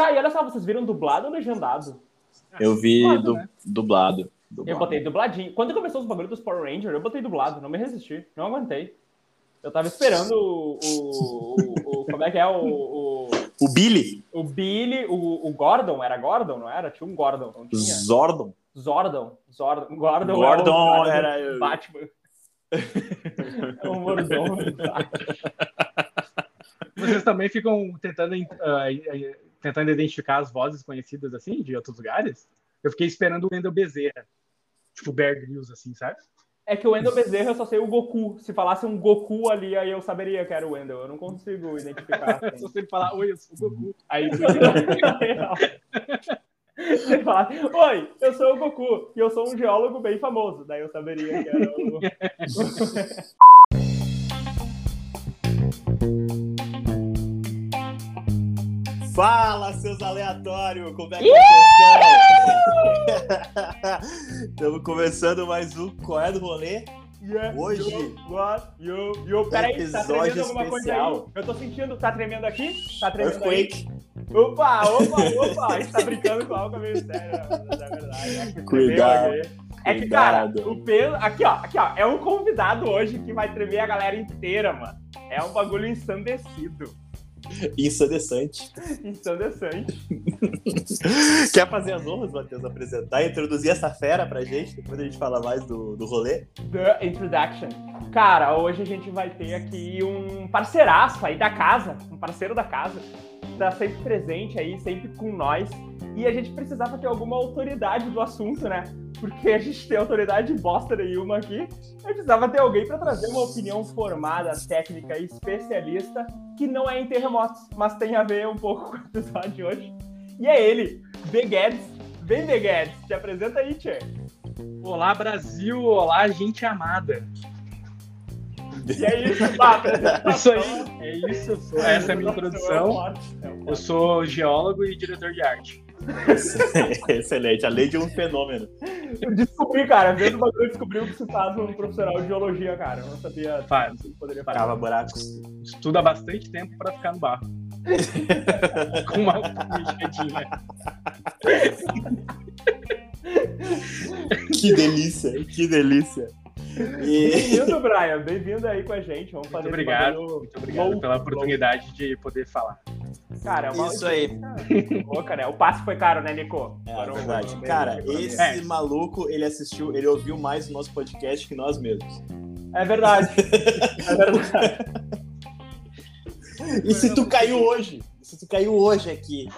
Tá, e olha só, vocês viram dublado ou legendado? Eu vi Dublado, du- né? dublado. Eu dublado. botei dubladinho. Quando começou os bagulhos dos Power Rangers, eu botei dublado, não me resisti, não aguentei. Eu tava esperando o. o, o- o- como é que é? O, o, O Billy, o Billy, o, o Gordon, era Gordon, não era? Tinha um Gordon, não tinha? Zordon. Zordon. Zordon. Gordon, Gordon é o cara era- do Batman. É o mordomo. Vocês também ficam tentando, eh, tentando identificar as vozes conhecidas assim, de outros lugares? Eu fiquei esperando o Wendel Bezerra. Tipo Bear Grylls, assim, sabe? É que o Wendel Bezerra eu só sei o Goku. Se falasse um Goku ali, aí eu saberia que era o Wendel. Eu não consigo identificar. Se Assim. você falar, oi, eu sou o Goku. Aí Se ele falar, Oi, eu sou o Goku e eu sou um geólogo bem famoso. Daí eu saberia que era o. Fala, seus aleatórios! Como é que vocês estão? Estamos começando mais um Qual é do Rolê? Yeah, Hoje- yo, what, yo, yo. Peraí, tá tremendo alguma coisa aí? especial. Eu tô sentindo, tá tremendo aqui? Tá tremendo aí? Earthquake. Opa, opa, opa! A gente tá brincando com algo meio sério, né? mas é verdade. É que Cuidado. É que, cara, o peso. Aqui, ó, aqui, ó. É um convidado hoje que vai tremer a galera inteira, mano. É um bagulho ensandecido. Ensandecente. Ensandecente. Quer fazer as honras, Matheus, apresentar e introduzir essa fera pra gente? Depois a gente fala mais do, do rolê. The Introduction. Cara, hoje a gente vai ter aqui um parceiraço aí da casa, um parceiro da casa, tá sempre presente aí, sempre com nós. E a gente precisava ter alguma autoridade do assunto, né? Porque a gente tem autoridade bosta nenhuma aqui. A gente precisava ter alguém para trazer uma opinião formada, técnica e especialista que não é em terremotos, mas tem a ver um pouco com o episódio de hoje. E é ele, The Guedes. Vem, The Guedes, te apresenta aí, Tchê. Olá, Brasil! Olá, gente amada! E é isso, apresentação. Isso aí, é isso. eu sou- Essa é a minha introdução. Eu sou geólogo e diretor de arte. Excelente, a lei de um fenômeno. Eu descobri, cara, vendo o bagulho, eu descobri que você faz um profissional de geologia, cara. Eu não sabia. Faz. que poderia fazer. Cava buracos. Estuda bastante tempo para ficar no barro. Com uma mexidinha. Que delícia, que delícia. E... Bem-vindo, Brian. Bem-vindo aí com a gente. Vamos fazer Muito obrigado. bagulho Muito obrigado louco, pela oportunidade de poder falar. Cara, é uma Isso aí. Boca, né? O passe foi caro, né, Nico? É Foram- verdade. foram Cara, esse É. maluco, ele assistiu, ele ouviu mais o nosso podcast que nós mesmos. É verdade. É verdade. E se tu caiu hoje? Se tu caiu hoje aqui,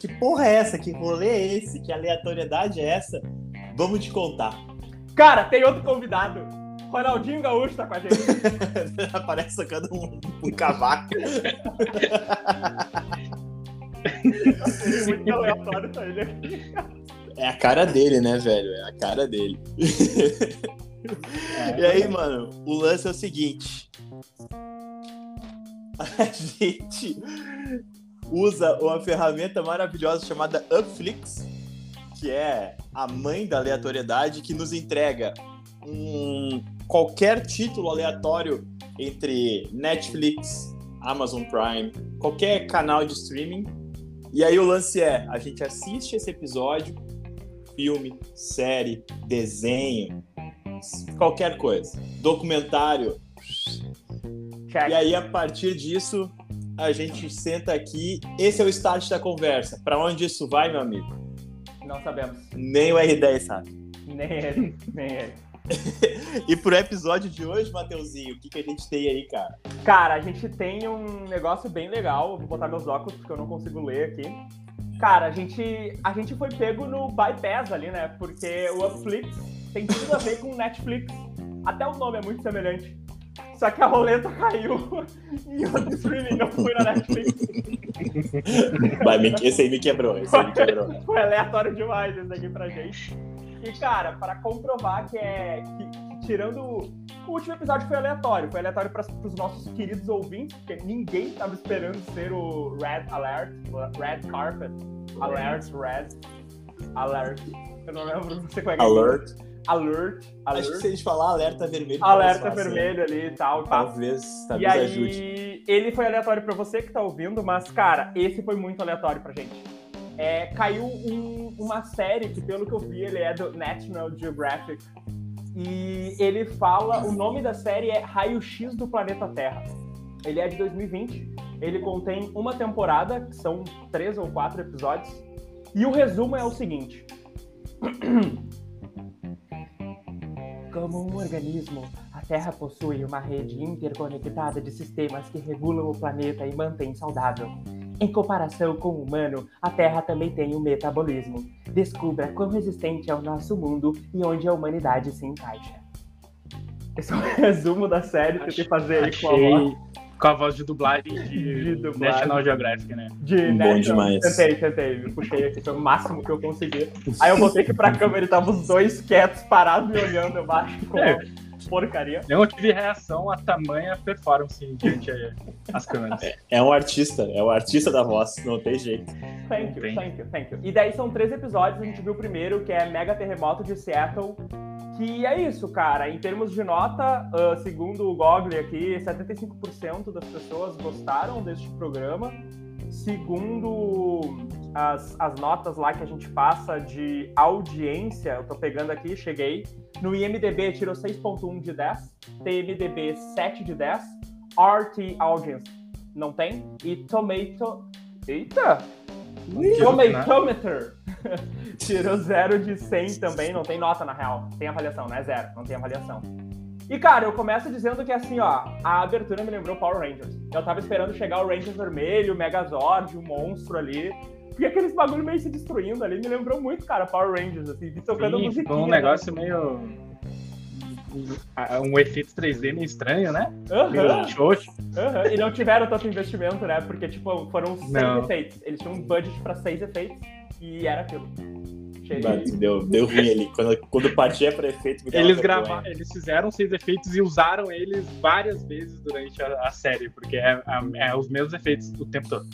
que porra é essa? Que rolê é esse? Que aleatoriedade é essa? Vamos te contar. Cara, tem outro convidado. Ronaldinho Gaúcho tá com a gente. Aparece sacando um, um cavaco. Muito aleatório tá ele aqui. É a cara dele, né, velho? É a cara dele. E aí, mano, o lance é o seguinte. A gente usa uma ferramenta maravilhosa chamada Upflix, que é a mãe da aleatoriedade, que nos entrega um, qualquer título aleatório entre Netflix, Amazon Prime, qualquer canal de streaming. E aí o lance é, a gente assiste esse episódio, filme, série, desenho, qualquer coisa. Documentário. Check. E aí, a partir disso, a gente senta aqui. Esse é o start da conversa. Pra onde isso vai, meu amigo? Não sabemos. Nem o R10 sabe. Nem ele, nem ele. E pro episódio de hoje, Mateuzinho, o que, que a gente tem aí, cara? Cara, a gente tem um negócio bem legal. Eu Vou botar meus óculos porque eu não consigo ler aqui. Cara, a gente, a gente foi pego no bypass ali, né? Porque o Upflix tem tudo a ver com Netflix. Até o nome é muito semelhante. Só que a roleta caiu e o streaming não foi na Netflix. Me- esse aí me quebrou, esse aí me quebrou. Foi aleatório demais esse aqui pra gente. E, cara, para comprovar que é. Que, tirando. O último episódio foi aleatório. Foi aleatório para os nossos queridos ouvintes, porque ninguém tava esperando ser o Red Alert, Red Carpet. Alert, Red. Alert. Eu não lembro, não sei qual é que é. Alert. Alert. Acho que se a gente falar alerta vermelho. Alerta vermelho ali e tal. pá. Talvez, E talvez aí, ajude. ele foi aleatório pra você que tá ouvindo, mas, cara, esse foi muito aleatório pra gente. é, caiu um- uma série que, pelo que eu vi, ele é do National Geographic. E ele fala. O nome da série é Raio-X do Planeta Terra. Ele é de 2020. Ele contém uma temporada, que são três ou quatro episódios. E o resumo é o seguinte: Como um organismo, a Terra possui uma rede interconectada de sistemas que regulam o planeta e mantém saudável. Em comparação com o humano, a Terra também tem um metabolismo. Descubra quão resistente é o nosso mundo e onde a humanidade se encaixa. Esse é o resumo da série que eu tentei fazer aí com a voz com a voz de dublagem de, De dublagem. National Geographic, né? de Bom National- demais. Tentei, tentei. Me puxei aqui, foi o máximo que eu consegui. Aí eu voltei aqui pra câmera e tava os dois quietos, parados me olhando, eu acho ficou É. porcaria. Eu não tive reação a tamanha performance diante as câmeras. É um artista, é o artista da voz, não tem jeito. Thank you, thank you, thank you. E daí são três episódios, a gente viu o primeiro, que é Mega Terremoto de Seattle. Que é isso, cara. Em termos de nota, ah, segundo o Google aqui, 75% das pessoas gostaram deste programa. Segundo as, as notas lá que a gente passa de audiência, eu tô pegando aqui, cheguei. No IMDB tirou 6.1 de 10, TMDB 7 de 10, RT Audience não tem, e Tomato... Eita! Tomatometer tirou 0 de 100 também, não tem nota na real. Tem avaliação, não é zero, não tem avaliação. E cara, eu começo dizendo que assim, ó, a abertura me lembrou Power Rangers. Eu tava esperando chegar o Rangers vermelho, o Megazord, o monstro ali. Porque aqueles bagulho meio se destruindo ali me lembrou muito, cara, Power Rangers, assim, vi tocando Sim, musiquinha. ficou um né? negócio meio. um efeito 3D meio estranho, né? Xoxo. aham. E não tiveram tanto investimento, né? Porque, tipo, foram seis Não. efeitos. Eles tinham um budget pra seis efeitos e era aquilo. Deu, deu ruim ali. Quando, quando partia pra efeito, me dava Eles gravaram, eles fizeram seis efeitos e usaram eles várias vezes durante a, a série, porque é, é- é os mesmos efeitos o tempo todo.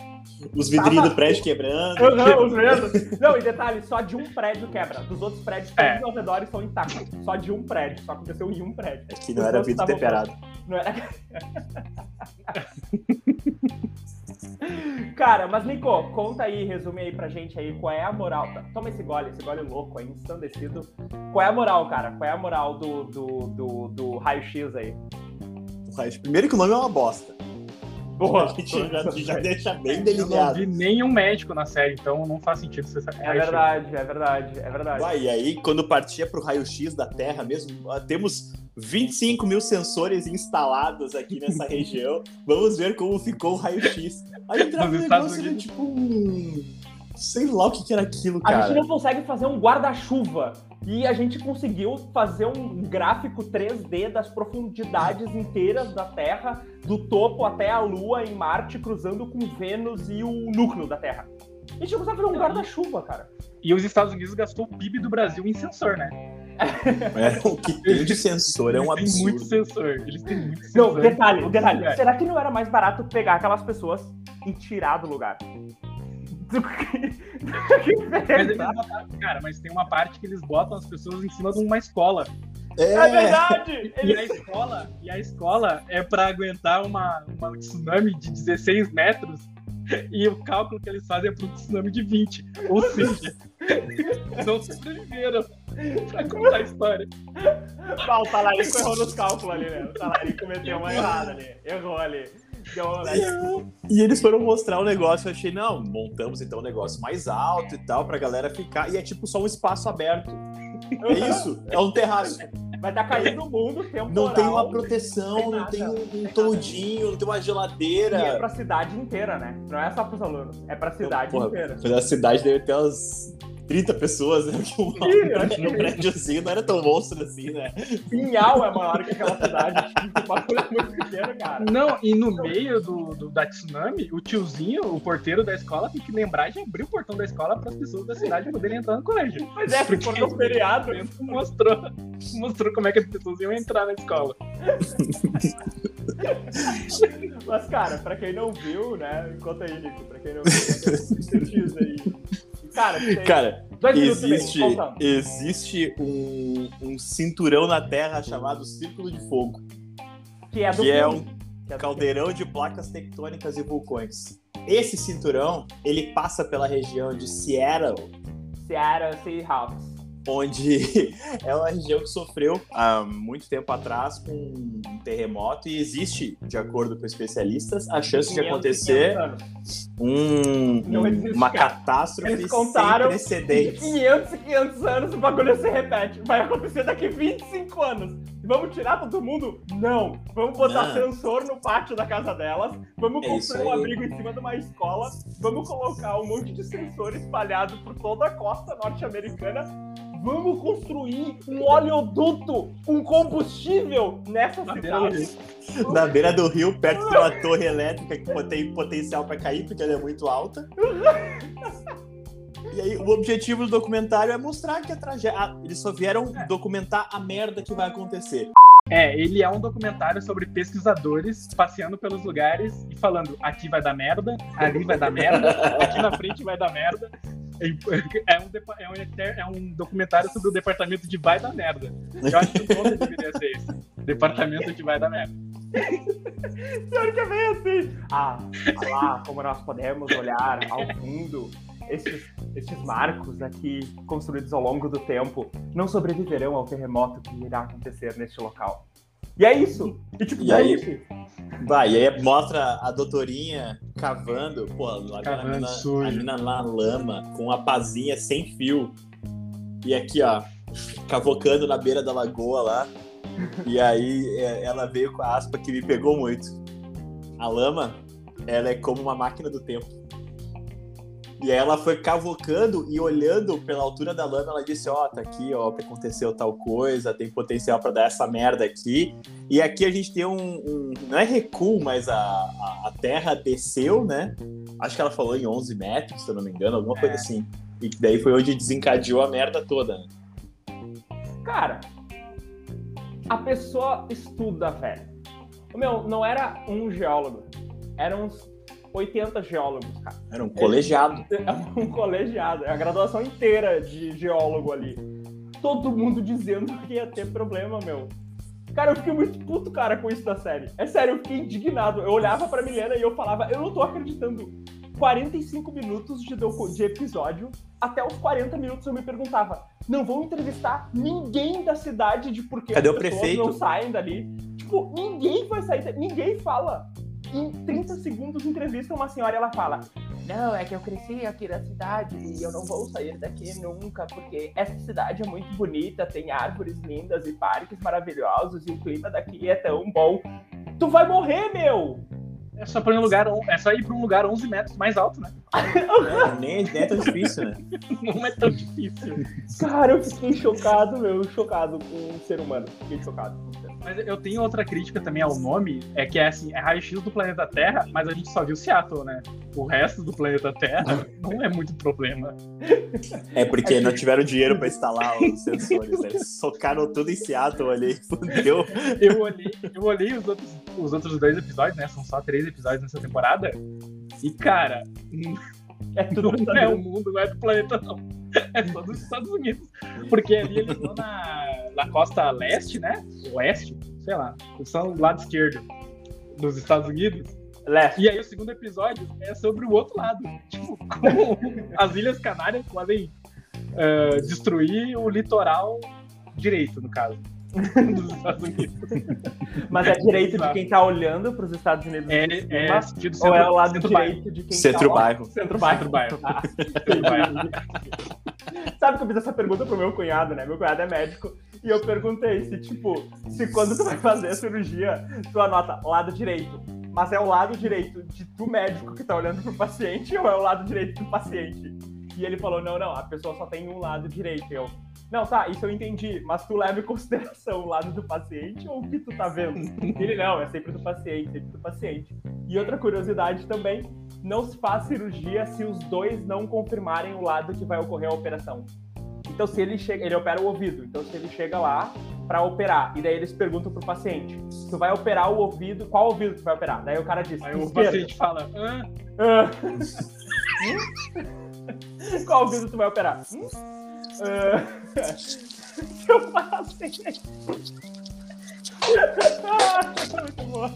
Os vidrinhos do prédio quebrando. Aham, os mesmos. Não, e detalhe, só de um prédio quebra. Dos outros prédios, todos É. ao redor estão intactos. Só de um prédio. Só aconteceu em um prédio. É que não era vidro temperado. Não era... Cara, mas Nico, conta aí, resume aí pra gente aí qual é a moral. Tá, Toma esse gole, esse gole louco aí, ensandecido. Qual é a moral, cara? Qual é a moral do, do, do, do raio-x aí? Primeiro que o nome é uma bosta. Boa. A gente já, já deixa bem Eu não delineado. vi nenhum médico na série, então não faz sentido você saber. É verdade, é verdade, é verdade. Vai, e aí, quando partia pro raio-x da Terra mesmo, ah, temos 25 mil sensores instalados aqui nessa região. Vamos ver como ficou o raio-x. Aí entrava um negócio, era Unidos. tipo um... Sei lá o que, que era aquilo, A gente cara. não consegue fazer um guarda-chuva. E a gente conseguiu fazer um gráfico 3D das profundidades inteiras da Terra, do topo até a Lua em Marte, cruzando com Vênus e o núcleo da Terra. A gente não consegue fazer um guarda-chuva, cara. E os Estados Unidos gastou o PIB do Brasil em sensor, né? É, o que tem de sensor é um Eles têm muito absurdo. sensor. Eles têm muito Não, sensor. detalhe, em detalhe. lugar. Será que não era mais barato pegar aquelas pessoas e tirar do lugar? Do que- que Mas botaram- cara, mas tem uma parte que eles botam as pessoas em cima de uma escola. É É, verdade! E a escola, e a escola é pra aguentar uma, uma tsunami de 16 metros. E o cálculo que eles fazem é para um tsunami de 20. Ou seja, não sobreviveram pra contar a história. Ah, o Talarico errou nos cálculos ali, né? O Talarico cometeu uma errada ali. Errou ali. Deu? E eles foram mostrar o negócio, eu achei, não, montamos então um negócio mais alto e tal, pra galera ficar, e é tipo só um espaço aberto. É isso, é um terraço. Vai estar caindo o mundo temporal. Não tem uma proteção, Tem não nada, tem um, tem um nada. toldinho, não tem uma E é geladeira. pra cidade inteira, né? Não é só pros alunos, é pra cidade Porra, inteira. Mas a cidade deve ter umas 30 pessoas, né? Porque um acho que- no prédiozinho não era tão monstro assim, né? Pinhal é maior que aquela cidade. tipo, O bagulho é muito pequeno, cara. Não, e no meio do, do- da tsunami, o tiozinho, o porteiro da escola, tem que lembrar de abrir o portão da escola para as pessoas da cidade poderem entrar no colégio. Mas é, se for no feriado. Mostrou, mostrou como é que as pessoas iam entrar na escola. Mas, cara, pra quem não viu, né? Conta aí, Nico. Pra quem não viu, sintetiza aí. Cara, Cara, existe, existe um, um cinturão na Terra chamado Círculo de Fogo, Que é do que é um Que é caldeirão de placas tectônicas e vulcões. esse cinturão, ele passa pela região de Seattle, Seattle Seahawks. onde é uma região que sofreu há muito tempo atrás com um terremoto e existe, de acordo com especialistas, a chance de 500, acontecer 500 anos. Um, Não existe, uma cara. catástrofe Eles contaram sem De precedentes. 500 e 500 anos o bagulho se repete. Vai acontecer daqui 25 anos. Vamos tirar todo mundo? Não. Vamos botar Não. sensor no pátio da casa delas. Vamos É construir um abrigo em cima de uma escola. Vamos colocar um monte de sensor espalhado por toda a costa norte-americana. Vamos construir um oleoduto com combustível nessa Na beira do cidade. Na beira do rio, perto de uma torre elétrica que tem potencial para cair, porque é muito alta. E aí, o objetivo do documentário é mostrar que a tragédia. Eles só vieram documentar a merda que vai acontecer. É, ele é um documentário sobre pesquisadores passeando pelos lugares e falando aqui vai dar merda, ali vai dar merda, aqui na frente vai dar merda. É um, é um eter- é um documentário sobre o departamento de vai dar merda. Eu acho que o nome deveria ser esse. Departamento de vai dar merda. Pior que é bem assim. Ah, olha lá como nós podemos olhar ao fundo. Esses, esses marcos aqui, construídos ao longo do tempo, não sobreviverão ao terremoto que irá acontecer neste local. E é isso. E tipo, E aí? Vai, e aí mostra a doutorinha cavando, pô, lá Cavando a mina, a mina na lama, com a pazinha sem fio. E aqui, ó, cavocando na beira da lagoa lá. E aí é, ela veio com a aspa que me pegou muito. A lama, ela é como uma máquina do tempo. E aí ela foi cavocando e olhando pela altura da lama, ela disse, ó, tá aqui, ó, que aconteceu tal coisa, tem potencial pra dar essa merda aqui. E aqui a gente tem um, um- não é recuo, mas a, a, a terra desceu, né? Acho que ela falou em 11 metros, se eu não me engano, alguma coisa É. assim. E daí foi onde desencadeou a merda toda. né? Cara, a pessoa estuda, velho. Meu, não era um geólogo. Eram uns 80 geólogos, cara. Era um colegiado. É um colegiado, é a graduação inteira de geólogo ali. Todo mundo dizendo que ia ter problema, meu. Cara, eu fiquei muito puto, cara, com isso da série. É sério, eu fiquei indignado. Eu olhava pra Milena e eu falava, eu não tô acreditando. 45 minutos de, de episódio, até os 40 minutos eu me perguntava, não vão entrevistar ninguém da cidade de por que Cadê as pessoas prefeito? não saem dali. Tipo, ninguém vai sair, ninguém fala. Em 30 segundos entrevista uma senhora e ela fala, não, é que eu cresci aqui na cidade e eu não vou sair daqui nunca, porque essa cidade é muito bonita, tem árvores lindas e parques maravilhosos e o clima daqui é tão bom. Tu vai morrer, meu! É só, pra um lugar, é só ir pra um lugar 11 metros mais alto, né? É, nem, nem é tão difícil, né? Não é tão difícil. Cara, eu fiquei chocado, meu, chocado com o ser humano. Fiquei chocado. Mas eu tenho outra crítica também ao nome, é que é assim, é raio-x do planeta Terra, mas a gente só viu Seattle, né? O resto do planeta Terra não é muito problema. É porque não tiveram dinheiro pra instalar os sensores. né? Socaram tudo em Seattle ali, fudeu. Eu olhei, eu olhei os, outros, os outros dois episódios, né? São só três episódios nessa temporada. E, cara, É tudo não é o mundo, não é do planeta, não. É só dos Estados Unidos. Porque ali eles estão na, na costa leste, né? Oeste, sei lá. São do lado esquerdo dos Estados Unidos. Leste. E aí o segundo episódio é sobre o outro lado. Tipo, como as Ilhas Canárias podem eh, destruir o litoral direito, no caso. Dos Estados Unidos. Mas é direito de quem tá olhando pros Estados Unidos É, de cima, é sentido ou é o lado direito de quem Centro-bairro. tá... Centro-bairro. Centro-bairro. Ah, Centro-bairro. Sabe que eu fiz essa pergunta pro meu cunhado, né? Meu cunhado é médico. E eu perguntei se, tipo, se quando tu vai fazer a cirurgia, tu anota lado direito. Mas é o lado direito de tu médico que tá olhando pro paciente ou é o lado direito do paciente? E ele falou, não, não, a pessoa só tem um lado direito. Eu, não, tá, isso eu entendi, mas tu leva em consideração o lado do paciente ou o que tu tá vendo? Ele, não, é sempre do paciente, sempre do paciente. E outra curiosidade também, não se faz cirurgia se os dois não confirmarem o lado que vai ocorrer a operação. Então, se ele chega, ele opera o ouvido. Então, se ele chega lá pra operar, e daí eles perguntam pro paciente: tu vai operar o ouvido, qual ouvido tu vai operar? Daí o cara diz: Aí o esquerdo. paciente fala, Hã? Ah. qual ouvido tu vai operar? Hum? Ah, muito bom.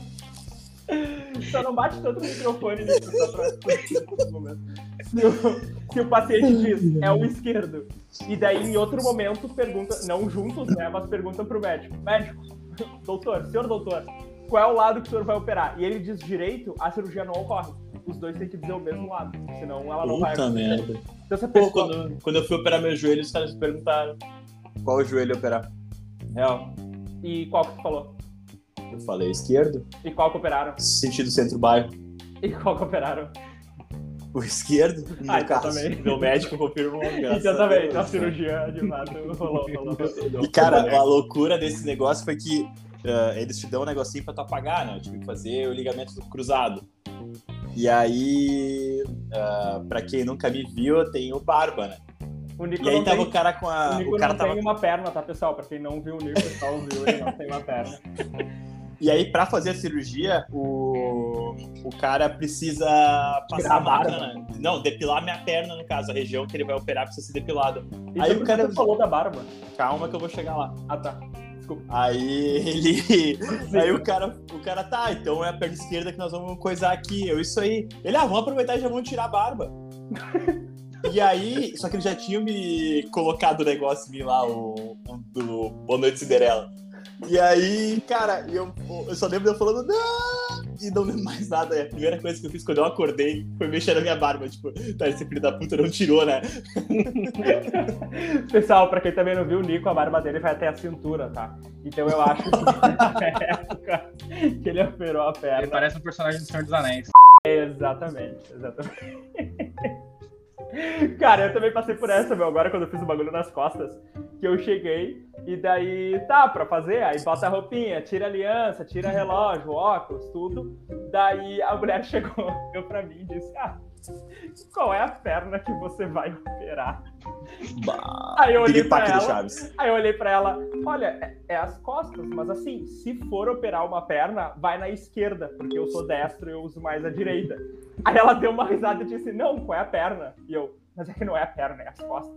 Só não bate tanto no microfone nisso, só pra nesse momento. Se o, se o paciente diz é o esquerdo, e daí em outro momento pergunta, não juntos, né, mas pergunta pro médico: médico, doutor, senhor doutor, qual é o lado que o senhor vai operar? E ele diz direito, a cirurgia não ocorre. Os dois têm que dizer o mesmo lado, senão ela não vai Puta acontecer. merda. Então Pô, quando, quando eu fui operar meu joelho, os caras me perguntaram qual joelho operar. Real. e qual que tu falou? Eu falei esquerdo, E qual que operaram? sentido centro-bairro. E qual que operaram? O esquerdo, no Ah, então caso, também. meu médico confirmou. Então a também, na cirurgia de fato rolou, rolou. E, cara, a loucura desse negócio foi que ah, eles te dão um negocinho pra tu apagar, né? Eu tive que fazer o ligamento cruzado. E aí, uh, pra quem nunca me viu, eu tenho barba, né? O Nico E aí tava tem, o cara com a. o Nico O cara não tava tem uma perna, tá, pessoal? Pra quem não viu o Nico, só ouviu, ele não tem uma perna. E aí, pra fazer a cirurgia, o, o cara precisa passar a máquina. barba. né? Não, depilar minha perna, no caso. A região que ele vai operar precisa ser depilada. Aí aí o cara falou da barba. Calma que eu vou chegar lá. Ah, tá. Aí ele. Aí o cara, o cara, tá, então é a perna esquerda que nós vamos coisar aqui. Eu, isso aí. Ele, ah, vamos aproveitar e já vamos tirar a barba. E aí, só que ele já tinha me colocado o negócio em mim lá, o, do Boa Noite Cinderela. E aí, cara, eu, eu só lembro de eu falando, não! E não lembro mais nada. A primeira coisa que eu fiz quando eu acordei foi mexer na minha barba. Tipo, tá, esse filho da puta não tirou, né? Pessoal, pra quem também não viu, o Nico, a barba dele vai até a cintura, tá? Então eu acho que na época que ele operou a Ele perna. parece um personagem do Senhor dos Anéis. Exatamente, exatamente. Cara, eu também passei por essa, meu, agora quando eu fiz o bagulho nas costas, que eu cheguei e daí, tá, pra fazer, aí bota a roupinha, tira a aliança, tira relógio, óculos, tudo. Daí a mulher chegou, eu pra mim e disse, ah, qual é a perna que você vai operar? Bah, Aí eu olhei do ela, aí eu olhei pra ela, olha, é, é as costas, mas assim, se for operar uma perna, vai na esquerda, porque eu sou destro e eu uso mais a direita. Aí ela deu uma risada e disse, não, qual é a perna? E eu, mas é que não é a perna, é as costas.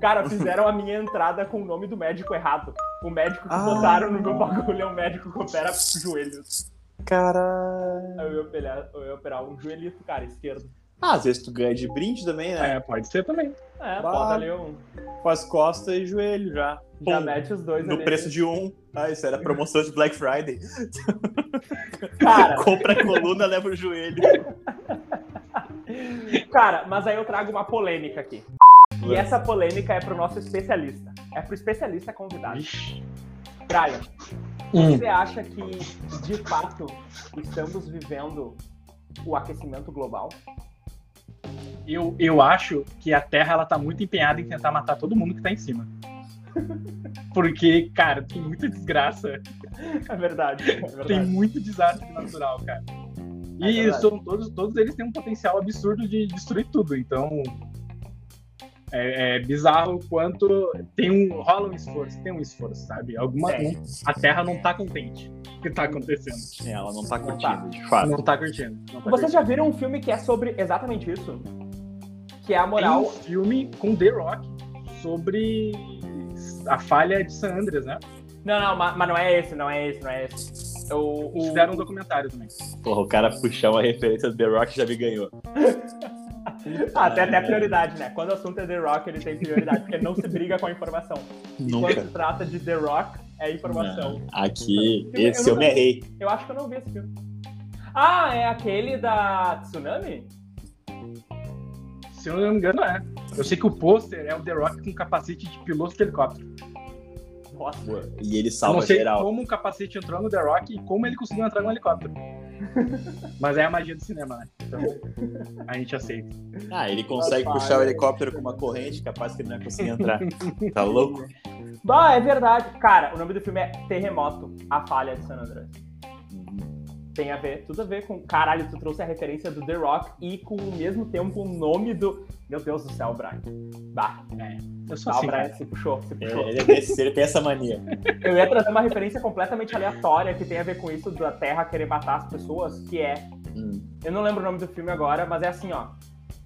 Cara, fizeram a minha entrada com o nome do médico errado. O médico que Ah. botaram no meu bagulho é um médico que opera joelhos. Caralho. Aí eu ia operar, eu ia operar um joelhito, cara, esquerdo. Ah, às vezes tu ganha de brinde também, né? É, pode ser também. É, Bah. bota ali um. Com as costas e joelho já. Já Pum, mete os dois no ali. preço de um. Ah, isso era promoção de Black Friday. Cara, Compra a coluna, leva o joelho. Cara, mas aí eu trago uma polêmica aqui. E essa polêmica é pro nosso especialista. É pro especialista convidado. Ixi. Brian, Hum. você acha que, de fato, estamos vivendo o aquecimento global? Eu, eu acho que a Terra ela tá muito empenhada em tentar matar todo mundo que tá em cima. Porque, cara, tem muita desgraça. É verdade, é verdade. Tem muito desastre natural, cara. É E são todos, todos eles têm um potencial absurdo de destruir tudo. Então. É, é bizarro o quanto tem um. rola um esforço, tem um esforço, sabe? Alguma, Tem. a Terra não tá contente com o que tá acontecendo. É, ela não tá Não curtindo, tá. de fato. Não tá curtindo. Não tá Vocês já viram um filme que é sobre exatamente isso? Que é a Tem moral. um filme com The Rock sobre a falha de San Andreas, né? Não, não, ma- mas não é esse, não é esse, não é esse. O, Eles o... fizeram um documentário também. Porra, o cara puxar uma referência do The Rock já me ganhou. Ah, tem até prioridade, né? Quando o assunto é The Rock, ele tem prioridade, porque não se briga com a informação. E Nunca. quando se trata de The Rock, é informação. Não, Aqui, Eu- eu esse eu não- me errei. Eu acho que eu não vi esse filme. Ah, é aquele da Tsunami? Se eu não me engano, é. Eu sei que o pôster é o The Rock com capacete de piloto de helicóptero. Nossa. E ele Eu não salva sei geral. como o capacete entrou no The Rock e como ele conseguiu entrar no helicóptero. Mas é a magia do cinema, né? Então a gente aceita. Ah, ele consegue Rapaz. puxar o helicóptero com uma corrente, capaz que ele não ia conseguir entrar. Tá louco? Bah, é verdade. Cara, o nome do filme é Terremoto, A Falha de San Andreas. Tem a ver, tudo a ver com. Caralho, tu trouxe a referência do The Rock e com o mesmo tempo o nome do. Meu Deus do céu, Brian. Bah, Eu sou tá, o assim, Brian se puxou, se Ele, puxou. ele é desse, ele tem essa mania. Eu ia trazer uma referência completamente aleatória que tem a ver com isso da Terra querer matar as pessoas, que é. Hum. Eu não lembro o nome do filme agora, mas é assim, ó.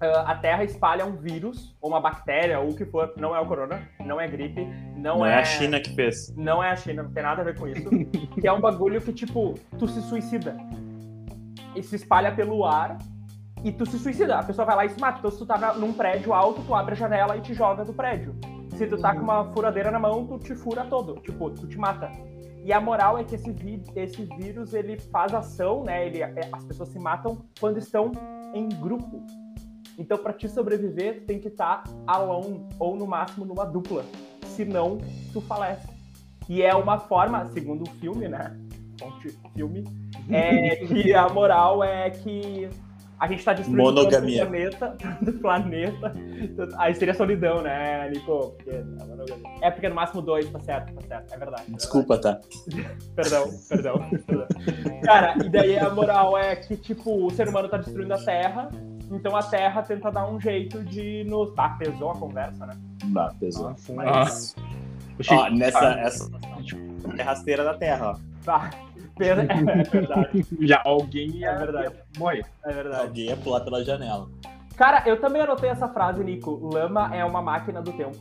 Ah, A Terra espalha um vírus, ou uma bactéria, ou o que for. Não é o corona, não é gripe, não, Não, é a China que fez. Não é a China, não tem nada a ver com isso. que é um bagulho que, tipo, tu se suicida. e se espalha pelo ar e tu se suicida. A pessoa vai lá e se mata. Então, se tu tá num prédio alto, tu abre a janela e te joga do prédio. Se tu tá com uma furadeira na mão, tu te fura todo. Tipo, tu te mata. E a moral é que esse, esse vírus, ele faz ação, né? Ele, é- as pessoas se matam quando estão em grupo. Então, pra te sobreviver, tu tem que estar alone, ou no máximo numa dupla. Senão, tu falece. E é uma forma, segundo o filme, né? Fonte filme, é que a moral é que a gente tá destruindo Monogamia. todo o planeta, todo o planeta. Aí seria solidão, né, Nico? Porque é. É porque no máximo dois, tá certo, tá certo. É verdade. é Desculpa, tá? Perdão, perdão, perdão. Cara, e daí a moral é que, tipo, o ser humano tá destruindo a Terra, então a Terra tenta dar um jeito de nos. Ah, pesou a conversa, né? Bah, pesou. Nossa, Mas, Achei- ó, nessa essa é rasteira da terra, ó. Tá. É verdade, Já alguém ia, É verdade. ia morrer. é verdade. Alguém ia pular pela janela. Cara, eu também anotei essa frase, Nico. Lama é uma máquina do tempo.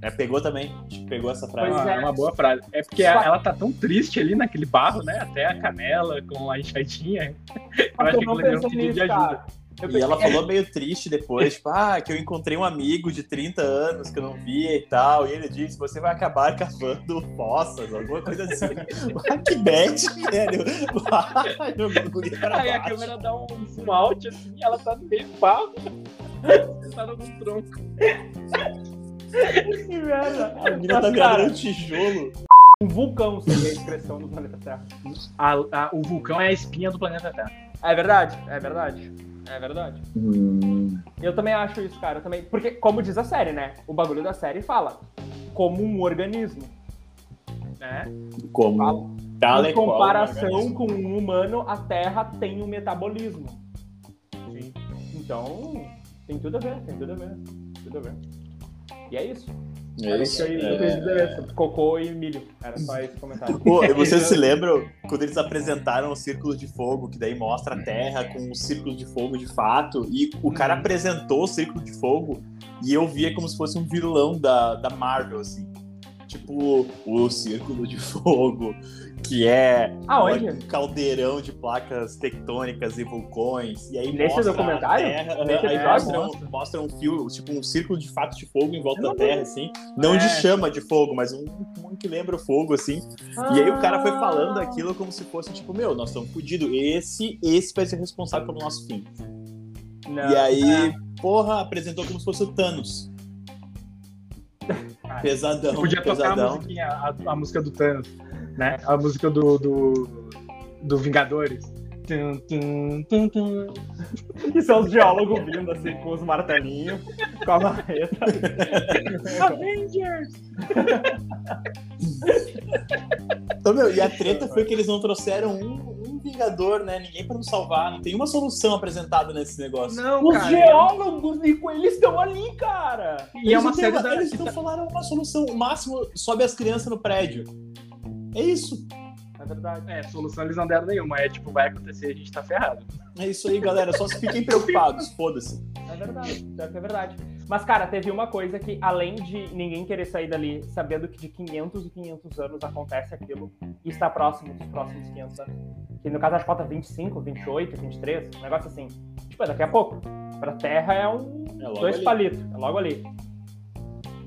É, pegou também. Pegou essa frase. Pois Ah, é. é uma boa frase. É porque Só- ela tá tão triste ali naquele barro, né? Até a canela com a enxadinha. Eu acho eu que é um pedido de ajuda. cara. Eu E ela falou meio triste depois, tipo, ah, que eu encontrei um amigo de 30 anos que eu não via e tal. E ele disse, você vai acabar cavando fossas, alguma coisa assim. Ah, que bad, velho. Ai, meu bagulho pra Aí a câmera dá um zoom out assim, ela tá no meio do barro. Sentada num tronco. Que merda. A menina tá um tijolo. um vulcão seria a expressão do planeta Terra. A- a- o vulcão é a espinha do planeta Terra. É verdade, é verdade. É verdade. Eu também acho isso, cara. Eu também... Porque, como diz a série, né? O bagulho da série fala como um organismo. Né? Como tal em qual um comparação com um humano, a Terra tem um metabolismo. Sim. Então, tem tudo a ver, tem tudo a ver. Tudo a ver. E é isso. É Era isso. aí, isso. Cocô e milho. Era só esse comentário. Pô, e vocês se lembram quando eles apresentaram o Círculo de Fogo, que daí mostra a Terra com o Círculo de Fogo de fato, e o cara Uhum. apresentou o Círculo de Fogo e eu via como se fosse um vilão da, da Marvel, assim. Tipo, o Círculo de Fogo, que é Aonde? um caldeirão de placas tectônicas e vulcões. E aí Nesse mostra documentário? A terra, Nesse aí episódio? mostra, Mostra. um, mostra um fio, tipo um círculo de fato de fogo em volta da não Terra, assim. Não de É. chama de fogo, mas um, um que lembra o fogo, assim. E aí o cara foi falando aquilo como se fosse, tipo, meu, nós estamos fodidos. Esse, esse vai ser responsável pelo nosso fim. Não. E aí, porra, apresentou como se fosse o Thanos. Ah, Pesadão, Podia tocar a pesadão. a, a música do Thanos, né? A música do, do, do Vingadores. Tum, tum, tum, tum. Que são os geólogos vindo assim com os martelinhos, com a marreta. Avengers! Então, meu, e a treta foi que eles não trouxeram um, um Vingador, né? Ninguém pra nos salvar. Não tem uma solução apresentada nesse negócio. Não, Os cara. geólogos, Nico, eles estão ali, cara. E é uma não têm série uma- da... Eles não falaram uma solução. O máximo sobe as crianças no prédio. É isso. É verdade. É, solução eles não deram nenhuma. É tipo, vai acontecer, a gente tá ferrado. É isso aí, galera. Só se fiquem preocupados. Foda-se. É verdade, pior que é verdade. Mas, cara, teve uma coisa que, além de ninguém querer sair dali sabendo que de 500 e 500 anos acontece aquilo e está próximo dos próximos 500 anos. Que no caso acho que falta 25, 28, 23, um negócio assim. Tipo, é daqui a pouco. Pra Terra é um. É logo dois ali. palitos, é logo ali.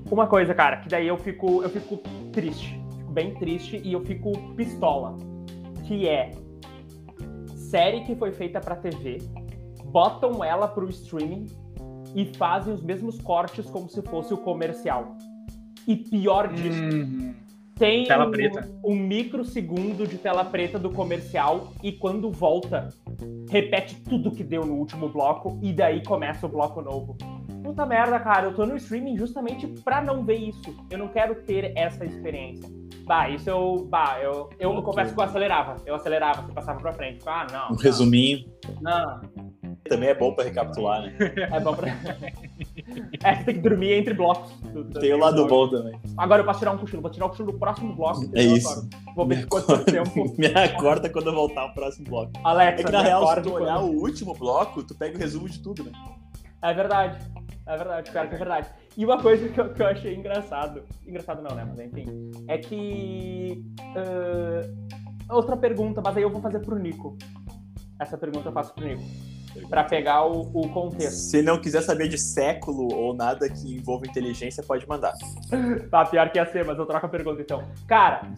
Uma coisa, cara, que daí eu fico, eu fico triste. Bem triste e eu fico pistola. Que é série que foi feita pra TV, botam ela pro streaming e fazem os mesmos cortes como se fosse o comercial. E pior disso, Uhum. tem Tela um, preta. um microsegundo de tela preta do comercial e quando volta, repete tudo que deu no último bloco e daí começa o bloco novo. Puta merda, cara, eu tô no streaming justamente pra não ver isso. Eu não quero ter essa experiência. Bah, isso eu. Bah, eu, eu, Ok. confesso que eu acelerava. Eu acelerava, você passava pra frente. Ah, não. Um não, resuminho. Não, Também é bom pra recapitular, né? é bom pra. é, você tem que dormir entre blocos. Tem o lado bom também. Agora eu posso tirar um cochilo. Vou tirar o cochilo do próximo bloco. É isso. Vou ver Me quanto acorda, tempo. me acorda quando eu voltar ao próximo bloco. Alexa, É que na real, se tu olhar quando- o último bloco, tu pega o resumo de tudo, né? É verdade. É verdade, cara, que é verdade. E uma coisa que eu, que eu achei engraçado. Engraçado não, né? Mas enfim. É que. ah, outra pergunta, mas aí eu vou fazer pro Nico. Essa pergunta eu faço pro Nico. Pra pegar o, o contexto. Se não quiser saber de século ou nada que envolva inteligência, pode mandar. Tá, pior que ia ser, mas eu troco a pergunta então. Cara,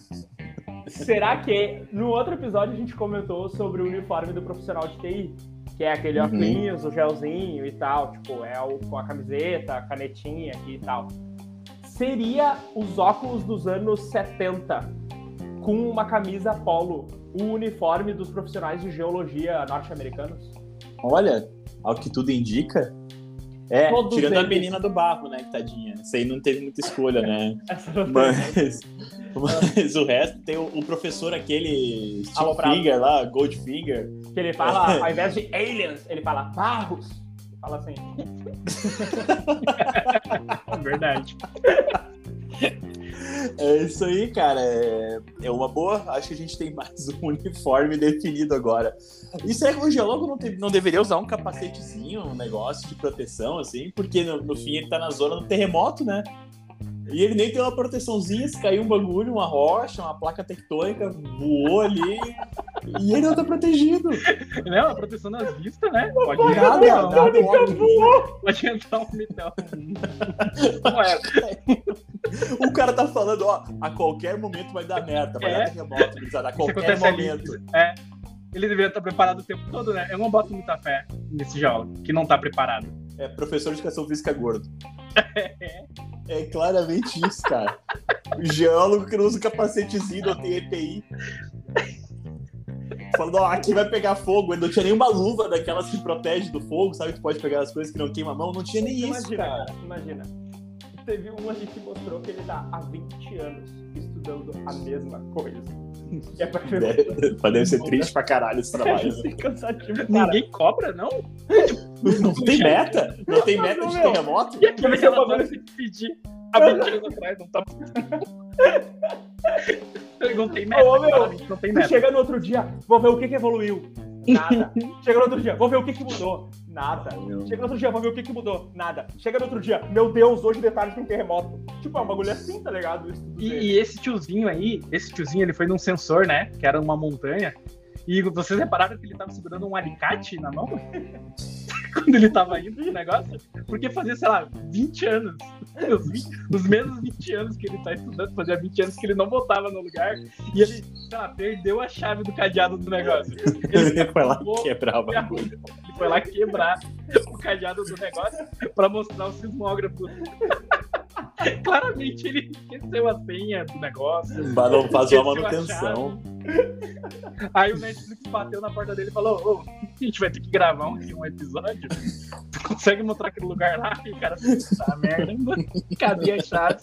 será que no outro episódio a gente comentou sobre o uniforme do profissional de TI? Que é aquele Uhum. óculos, o gelzinho e tal, tipo, é o com a camiseta, a canetinha aqui e tal. Seria os óculos dos anos 70 com uma camisa polo, o uniforme dos profissionais de geologia norte-americanos? Olha, ao que tudo indica. É, Todos tirando a eles. menina do barro, né, que tadinha. Isso aí não teve muita escolha, né? Essa não tem. Mas, mas o resto tem o, o professor aquele. Finger lá, Goldfinger. Que ele fala, ao invés de aliens, ele fala barros. Ele fala assim. Verdade. É isso aí, cara. É, é uma boa. Acho que a gente tem mais um uniforme definido agora. Isso é que o geólogo não, te- não deveria usar um capacetezinho, um negócio de proteção, assim, porque no, no fim ele tá na zona do terremoto, né? E ele nem tem uma proteçãozinha, se caiu um bagulho, uma rocha, uma placa tectônica, voou ali. e ele não tá protegido. Não, a proteção nas vistas, né? Pode Nada, entrar, óbvio. pode entrar um é. O cara tá falando, ó, a qualquer momento vai dar merda, vai É. dar terremoto, a qualquer acontece ali. momento. É. Ele deveria estar preparado o tempo todo, né? Eu não boto muita fé nesse geólogo, que não tá preparado. É professor de educação física gordo. É claramente isso, cara. O geólogo que não usa capacetezinho, não tem EPI. Falando, ó, aqui vai pegar fogo. Ele não tinha nenhuma luva daquelas que protege do fogo, sabe? Que pode pegar as coisas que não queima a mão. Não tinha nem isso, imagina, cara. cara, imagina. Teve um ali que mostrou que ele tá há 20 anos estudando a mesma coisa. E é pra Deve, deve ser triste pra caralho esse trabalho. né? Deve ser cansativo, cara. Ninguém cobra, não? Não tem meta? Não tem meta de Meu. terremoto? E aquele relatório tem que pedir há 20 anos atrás, não tá. Não tem meta, Ô, meu, não tem meta. chega no outro dia, vou ver o que que evoluiu. Nada. Chega no outro dia, vou ver o que que mudou. Nada. Chega no outro dia, vou ver o que que mudou. Nada. Chega no outro dia, meu Deus, hoje de tarde tem terremoto. Tipo, é um bagulho assim, tá ligado? E, e esse tiozinho aí, esse tiozinho, ele foi num sensor, né? Que era uma montanha. E vocês repararam que ele tava segurando um alicate na mão? Quando ele tava indo no negócio? Porque fazia, sei lá, 20 anos. Os, 20 os mesmos 20 anos que ele tá estudando, fazia 20 anos que ele não voltava no lugar. E ele, sei lá, perdeu a chave do cadeado do negócio. Ele foi lá quebrar o bagulho. Ele foi lá quebrar o cadeado do negócio pra mostrar o sismógrafo. Claramente ele esqueceu a senha do negócio. Mas não faz uma Esqueceu a manutenção. Aí o Netflix bateu na porta dele e falou: Ô, a gente vai ter que gravar um, um episódio. Tu consegue mostrar aquele lugar lá? E o cara, tá merda, mano. Cadê a chave?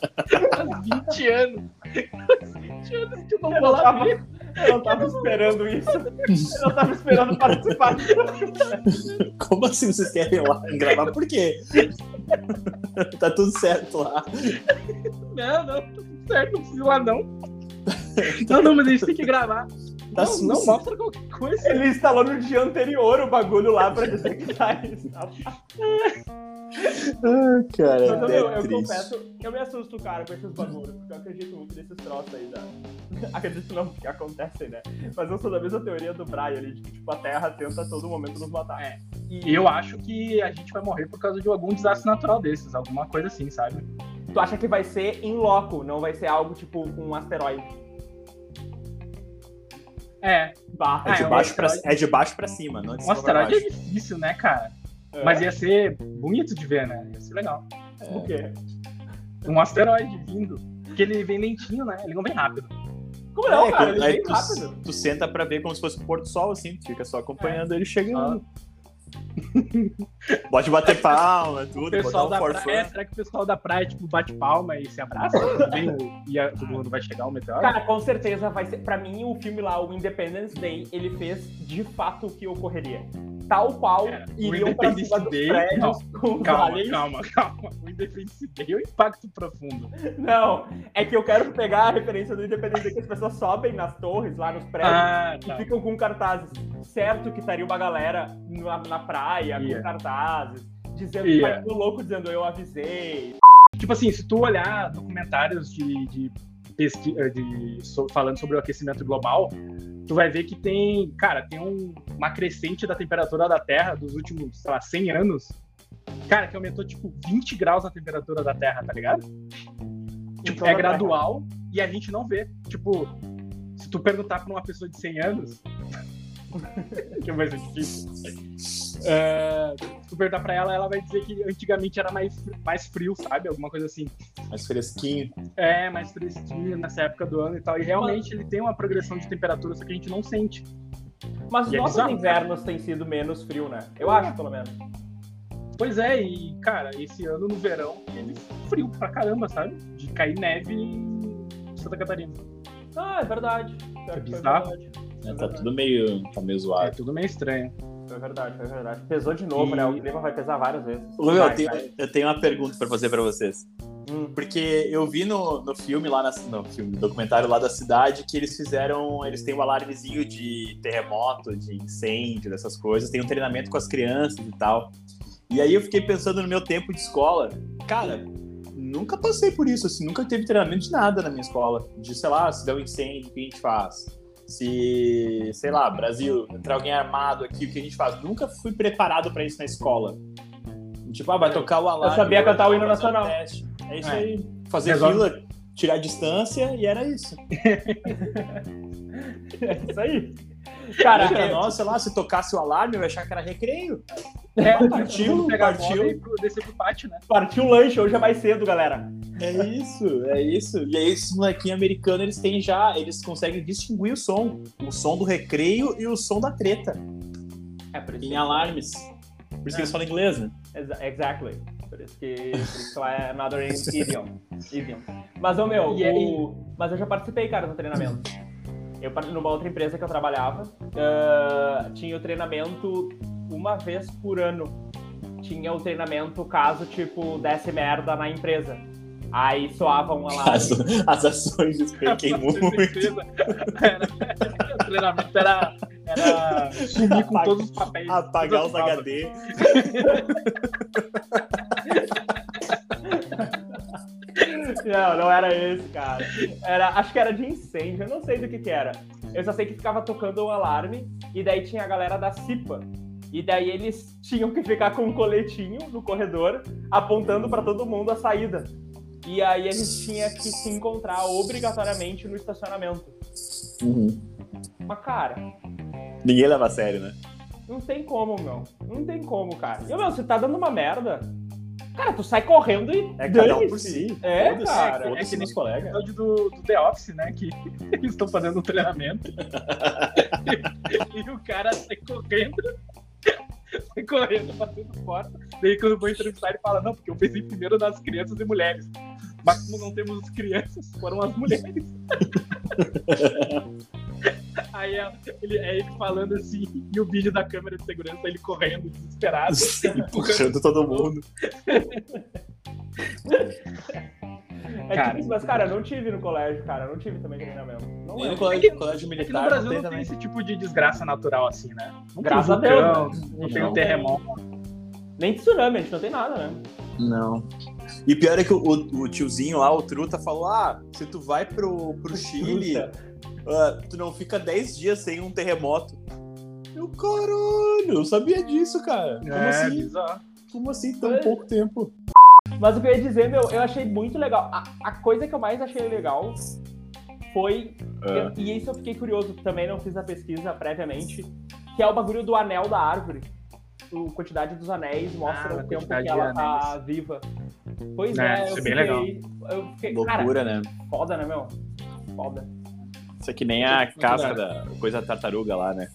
Faz 20 anos. Faz 20 anos que eu não vou lá ver. Eu não tava esperando isso. Eu não tava esperando participar. Como assim vocês querem ir lá gravar? Por quê? tá tudo certo lá. Não, não, tá tudo certo, não precisa ir lá não. Não, não, mas a gente tem que gravar. Tá não, não, mostra qualquer coisa. Ele instalou no dia anterior o bagulho lá pra dizer que tá instalado. Ah, cara, Mas, é eu triste. confesso, eu me assusto, cara, com esses bagulhos, porque eu acredito muito nesses troços aí da. acredito não, porque acontecem, né? Mas eu sou da mesma teoria do Brian ali, de que tipo, a Terra tenta a todo momento nos matar. É. E eu acho que a gente vai morrer por causa de algum desastre natural desses, alguma coisa assim, sabe? Tu acha que vai ser em loco, não vai ser algo tipo um asteroide? É, Bah, É de, Ah, é um baixo pra, é de baixo pra cima, não de um cima pra asteroide é difícil, né, cara? É. Mas ia ser bonito de ver, né? Ia ser legal. O quê? Um asteroide vindo. Porque ele vem lentinho, né? Ele não vem rápido. Como não, É, cara? Ele vem tu, rápido. tu senta pra ver como se fosse um pôr do sol, assim, tu fica só acompanhando ele chegando. Pode bater palma, O tudo, pessoal botar da um praia, será que o pessoal da praia, tipo, bate palma e se abraça? O- e a- todo mundo vai chegar o meteoro? Cara, com certeza vai ser. Pra mim, o filme lá, o Independence Day, ele fez de fato o que ocorreria. Tal qual o iriam pra cima dos Day- prédios com Calma, calma, calma. O Independence Day é um impacto profundo. Não, é que eu quero pegar a referência do Independence Day que as pessoas sobem nas torres, lá nos prédios, Ah, e tá. ficam com cartazes. Certo que estaria uma galera na, na praia Ia. com cartazes, dizendo Ia. que louco dizendo eu avisei. Tipo assim, se tu olhar documentários de, de pesqui- eh, de- falando sobre o aquecimento global, tu vai ver que tem, cara, tem um- uma crescente da temperatura da Terra dos últimos, sei lá, 100 anos. Cara, que aumentou tipo 20 graus a temperatura da Terra, tá ligado? Tipo, Então, é gradual e a gente não vê. Tipo, se tu perguntar pra uma pessoa de 100 anos, que vai ser difícil. É, tu perguntar pra ela, ela vai dizer que antigamente era mais, mais frio, sabe? Alguma coisa assim. Mais fresquinho. É, mais fresquinho nessa época do ano e tal. E realmente ele tem uma progressão de temperatura, só que a gente não sente. Mas os é nossos bizarro, invernos têm sido menos frio, né? Eu acho, pelo menos. Pois é, e cara, esse ano no verão ele frio pra caramba, sabe? De cair neve em Santa Catarina. Ah, é verdade. Que foi bizarro. verdade. Né? Tá tudo meio. Tá meio É zoado. tudo meio estranho. Foi verdade, foi verdade. Pesou de novo, E- né? O clima vai pesar várias vezes. Vai, eu, tenho, vai. eu tenho uma pergunta pra fazer pra vocês. Hum. Porque eu vi no, no filme lá na, no filme, no documentário lá da cidade que eles fizeram, eles têm um alarmezinho de terremoto, de incêndio, dessas coisas, tem um treinamento com as crianças e tal. E aí eu fiquei pensando no meu tempo de escola, cara, nunca passei por isso, assim, nunca teve treinamento de nada na minha escola, de sei lá, se der um incêndio, o que a gente faz? Se, sei lá, Brasil, entrar alguém armado aqui, o que a gente faz? Nunca fui preparado pra isso na escola. Tipo, ah, vai tocar o alarme. sabia cantar o hino nacional. teste. É isso É. aí. Fazer Resolve. fila, tirar distância e era isso. É isso aí. Cara, Cara, é- nossa, sei lá, se tocasse o alarme, eu ia achar que era recreio. É, partiu, partiu. pro- descer pro pátio, né? partiu o lanche, hoje é mais cedo, galera. É isso, é isso. E aí, esses molequinhos americanos, eles têm já, eles conseguem distinguir o som. O som do recreio e o som da treta. É por isso Em alarmes. Por isso que eles falam inglês, né? Exa- Exactly. Por isso que, por isso que lá é another idiom. idiom. Mas, ô meu, aí? o- mas eu já participei, cara, do treinamento. Eu, numa outra empresa que eu trabalhava, ah, tinha o treinamento uma vez por ano. Tinha o treinamento caso, tipo, desse merda na empresa. Aí soava um alarme. As, as ações despenquem muito. Era, o treinamento era, era sumir com todos os papéis. Apagar os HD. Não, não era esse, cara. Era, acho que era de incêndio, eu não sei do que que era. Eu só sei que ficava tocando um alarme e daí tinha a galera da CIPA. E daí eles tinham que ficar com um coletinho no corredor, apontando pra todo mundo a saída. E aí a gente tinha que se encontrar obrigatoriamente no estacionamento. Uhum. Mas, cara, Ninguém leva a sério, né? não tem como, meu. Não tem como, cara. E, meu, você tá dando uma merda. Cara, tu sai correndo e. É cada um por si. É, Foda-se, cara. Foda-se É que nem- colegas. episódio do, do The Office, né? Que eles estão fazendo um treinamento. e o cara sai correndo. Sai correndo, batendo porta. Daí quando eu vou entrevistar, ele fala, não, porque eu pensei primeiro nas crianças e mulheres. Mas como não temos as crianças, foram as mulheres. Aí é ele, é ele falando assim, e o vídeo da câmera de segurança, ele correndo, desesperado. Empurrando todo mundo. É Cara, tipo, mas, cara, eu não tive no colégio, cara. Eu não tive também treinamento. Não Nem no colégio, colégio É que no militar Brasil não tem não tem também. esse tipo de desgraça natural assim, né? Não Graças tem a Deus, né? Não A tem um terremoto. Nem tsunami, a gente não tem nada, né? Não. E pior é que o, o tiozinho lá, o Truta, falou: ah, se tu vai pro, pro Chile, ah, tu não fica 10 dias sem um terremoto. Eu, caralho, eu sabia disso, cara. Como É, assim? bizarro. Como assim tão É. pouco tempo? Mas o que eu ia dizer, meu, eu achei muito legal. A, a coisa que eu mais achei legal foi. Ah. E, e isso eu fiquei curioso, também não fiz a pesquisa previamente, que é o bagulho do anel da árvore. A quantidade dos anéis mostra Ah, o tempo que ela tá viva. Pois É, é, eu isso é fiquei, bem legal. Eu fiquei, cara, Loucura, né? foda, né, meu? Foda. Isso é que nem a casca da coisa da tartaruga lá, né?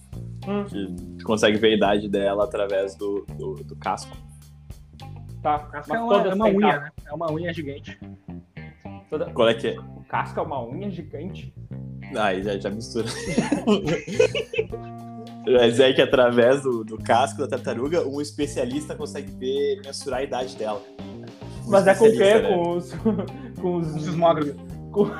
Hum. Que tu consegue ver a idade dela através do, do, do casco. Tá, Casca mas é uma, é uma unha, né? É uma unha gigante. Toda... Qual é que é? O casca é uma unha gigante. Aí já, já mistura. Mas é que através do, do casco da tartaruga, um especialista consegue ver, mensurar a idade dela. Um Mas é com o quê? né? Com os. Com os. Um sismógrafo. Com,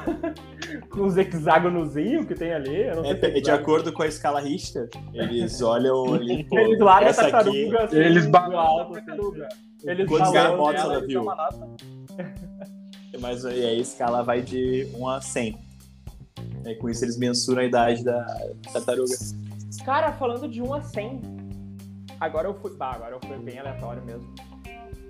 com os hexágonozinhos que tem ali. Eu não sei se É, de acordo com a escala Richter, eles olham ali, pô, Eles largam a essa aqui, tartaruga assim, Eles alto, a assim. tartaruga. Eles Quantos terremotos ela e viu? Mas e aí a escala vai de 1 a 100. E com isso eles mensuram a idade da tartaruga. Cara, falando de 1 a 100, agora eu fui. Bah, agora eu fui bem aleatório mesmo.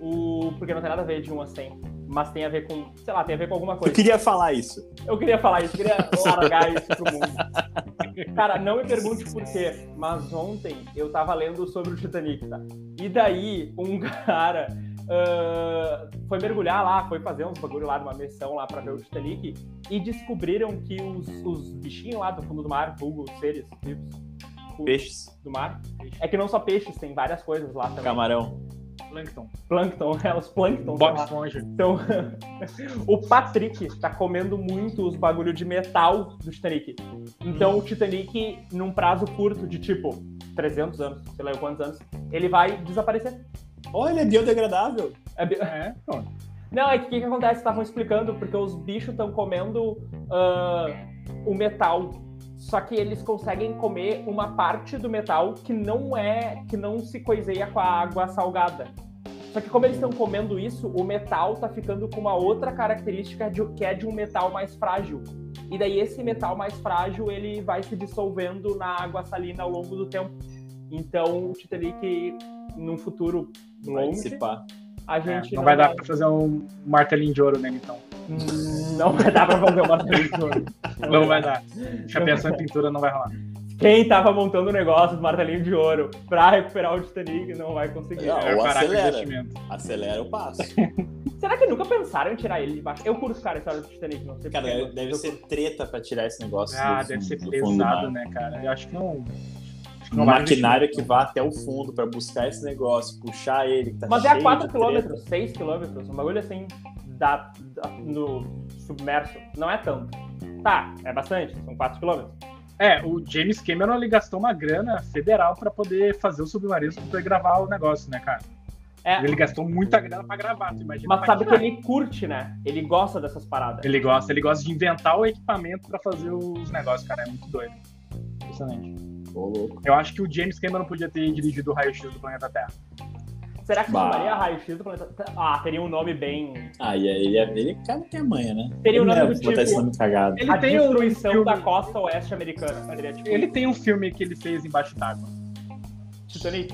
O... Porque não tem nada a ver de 1 a 100, mas tem a ver com, sei lá, tem a ver com alguma Eu coisa. queria falar isso. Eu queria falar isso, eu queria largar isso pro mundo. Cara, não me pergunte por quê, mas ontem eu tava lendo sobre o Titanic, tá? E daí um cara ah, foi mergulhar lá, foi fazer uns bagulho lá numa missão lá pra ver o Titanic e descobriram que os, os bichinhos lá do fundo do mar, vulgo seres vivos o- Peixes, do mar, é que não só peixes, tem várias coisas lá também. camarão. Plankton. Plâncton, é, os plâncton. Bob. Esponja. Então, o Patrick tá comendo muito os bagulho de metal do Titanic. Então, o Titanic, num prazo curto de tipo 300 anos, sei lá quantos anos, ele vai desaparecer. Olha, é biodegradável. É bi- É, pronto. Não, é que o que, que acontece? Estavam explicando porque os bichos estão comendo ah, o metal. Só que eles conseguem comer uma parte do metal que não é. que não se coiseia com a água salgada. Só que como eles estão comendo isso, o metal tá ficando com uma outra característica de- que é de um metal mais frágil. E daí esse metal mais frágil ele vai se dissolvendo na água salina ao longo do tempo. Então o Titanic, num futuro Vai longe, a É, gente não vai dar pra fazer um martelinho de ouro nele, então. Hum, Não vai dar pra fazer uma pintura. Não vai dar. Chapeação em pintura não vai rolar. Quem tava montando o negócio do martelinho de ouro pra recuperar o Titanic não vai conseguir. Não. Vai ou parar com o acelera. investimento. Acelera o passo. Será que nunca pensaram em tirar ele de baixo? Eu curto, cara, a história do Titanic, não sei Cara, porquê, deve, ser treta pra tirar esse negócio. Ah, do deve ser pesado, né, cara? Eu acho que não. acho que Um maquinário que vá até o fundo pra buscar esse negócio, puxar ele. Que tá Mas é a cheio 4 de km, treta. 6 km, um bagulho assim da, da- no submerso. Não é tanto. Tá, é bastante, são 4 km. É, o James Cameron ele gastou uma grana federal pra poder fazer o submarino pra poder gravar o negócio, né, cara? É, Ele gastou muita grana pra gravar, tu imagina. mas sabe que ele curte, né? Ele gosta dessas paradas. Ele gosta, ele gosta de inventar o equipamento pra fazer os negócios, cara. É muito doido. Impressionante. Eu acho que o James Cameron podia ter dirigido o raio-x do planeta Terra. Será que Bah. chamaria raio-x do planeta? Ah, teria um nome bem. Ah, e aí ele, ele cara tem a manha, né? Teria Ele nome não do botar esse tipo- nome cagado. Ele a tem um destruição filme- da costa oeste americana. Seria tipo Ele tem um filme que ele fez embaixo d'água. Titanic.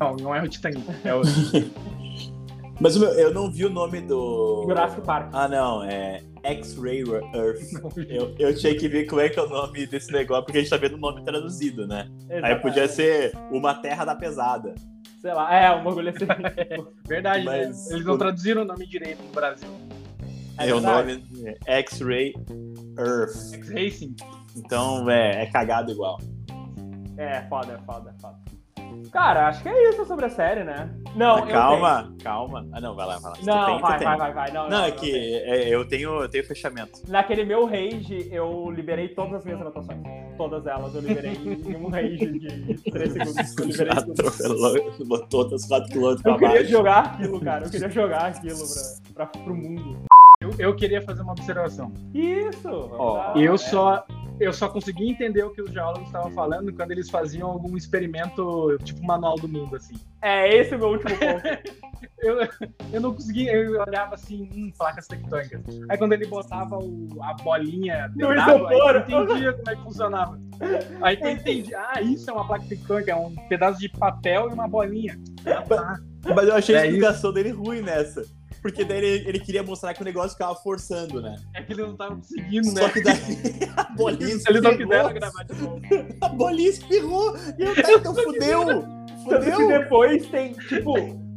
Não, não é o Titanic. É o... Mas meu, eu não vi o nome do. Jurassic Park. Ah, não, é X-Ray Earth. Eu, eu tinha que ver como é que é o nome desse negócio, porque a gente tá vendo o nome traduzido, né? Aí Exatamente. podia ser Uma Terra da Pesada. Sei lá, é, um bagulho assim. Verdade, né? Mas- Eles não traduziram o nome direito no Brasil. É, o verdade. nome é X-Ray Earth. X-Racing. Então, é, é cagado igual. É, foda, foda, foda. Cara, acho que é isso sobre a série, né? Não, calma, calma. Ah, não, vai lá, vai lá. Não, tem, vai, vai, vai, vai. Não, Não, é que é, eu, tenho, eu tenho fechamento. Naquele meu rage, eu liberei todas as minhas anotações. Todas elas eu liberei em um rage de 3 segundos. Eu liberei tudo. Atropelou, botou outras 4 km pra Eu queria jogar aquilo, cara. Eu queria jogar aquilo pra, pra, pro mundo. Eu, eu queria fazer uma observação. Isso! Ó, Ah, eu é. só eu só consegui entender o que os geólogos estavam falando quando eles faziam algum experimento, tipo manual do mundo, assim. É, esse é o meu último ponto. Eu, eu não conseguia, eu olhava assim, hum, placas tectônicas. Aí quando ele botava o- a bolinha No dentro d'água, isopor. eu entendia como é que funcionava. Aí tu entendi, ah, isso é uma placa tectônica, é um pedaço de papel e uma bolinha. Ah, tá. Mas eu achei a É explicação dele ruim nessa. Porque daí ele, ele queria mostrar que o negócio ficava forçando, né? É que eles não estavam conseguindo, Só né? que daí a bolinha Eles não espirrou. quiseram gravar de novo. A bolinha espirrou. E eu, tá, então fudeu. Tanto que Fudeu. depois tem, tipo,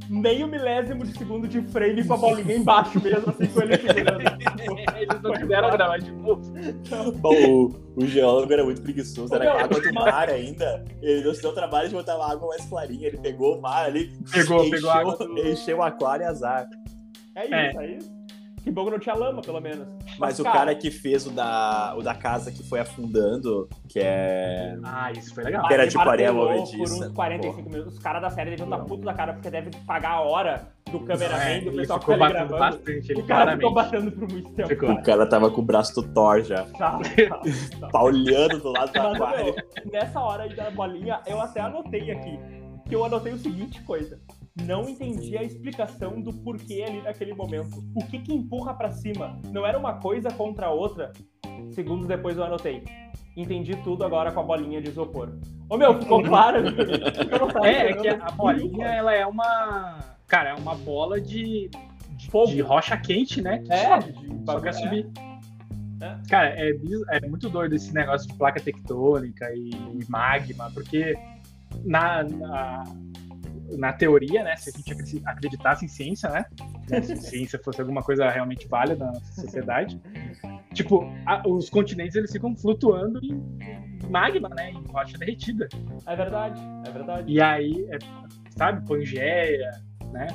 meio milésimo de segundo de frame com a bolinha embaixo mesmo, assim, com ele segurando. Eles não quiseram gravar de novo. Bom, o, o geólogo era muito preguiçoso, era Não, água do mar ainda. Ele não se deu trabalho de botar uma água mais clarinha. Ele pegou o mar ali, Pegou, encheu, pegou a água do- encheu o aquário e azar. É isso, É. é, isso. Que bom que não tinha lama, pelo menos. Mas o cara que fez o da, o da casa que foi afundando, que é. Ah, isso foi legal. Que era areia martelou movediça. Por uns 45 minutos. Os caras da série deviam estar puto da cara porque deve pagar a hora do cameraman, É, do ele pessoal que ficou tá gravando. bastante, ele O cara ficou claramente. batendo por muito tempo. Ficou. O cara tava com o braço do Thor já. Tá, tá, tá. Paulhando do lado Mas, meu, nessa hora aí da bolinha, eu até anotei aqui. Que eu anotei o seguinte coisa. Não entendi a explicação do porquê ali naquele momento. O que que empurra pra cima? Não era uma coisa contra a outra? Segundos depois eu anotei. Entendi tudo agora com a bolinha de isopor. Ô meu, ficou claro? É, é que a bolinha, ela é uma. Cara, é uma bola de, de, de rocha quente, né? Que É, sobe, de só quer subir. É. Cara, é, é muito doido esse negócio de placa tectônica e, e magma, porque na, na, na teoria, né? Se a gente acredi- acreditasse em ciência, né? né, Se ciência fosse alguma coisa realmente válida na sociedade, tipo, a- os continentes eles ficam flutuando em magma, né? Em rocha derretida. É verdade, é verdade. E aí, é, sabe, Pangeia, né?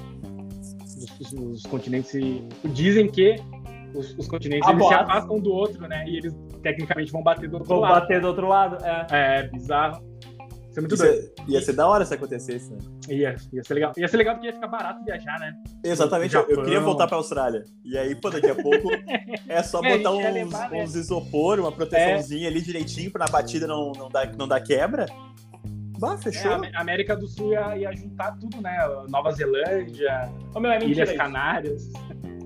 Os, os- os continentes se- dizem que os, os continentes eles se afastam do outro, né? E eles tecnicamente vão bater do outro Vou lado. bater do outro lado? É. É bizarro. Isso é muito Isso doido. é- ia ser da hora se acontecesse, né? Ia, ia ser legal. Ia ser legal porque ia ficar barato viajar, né? Exatamente, eu, eu queria voltar pra Austrália. E aí, pô, daqui a pouco é só É, botar uns, levar, né? uns isopor, uma proteçãozinha ali direitinho pra na batida não, não, dar, não dar quebra. Bah, É, fechou. a Amé- a América do Sul ia, ia juntar tudo, né? Nova Zelândia, Ô meu, é mentira Ilhas. Canárias.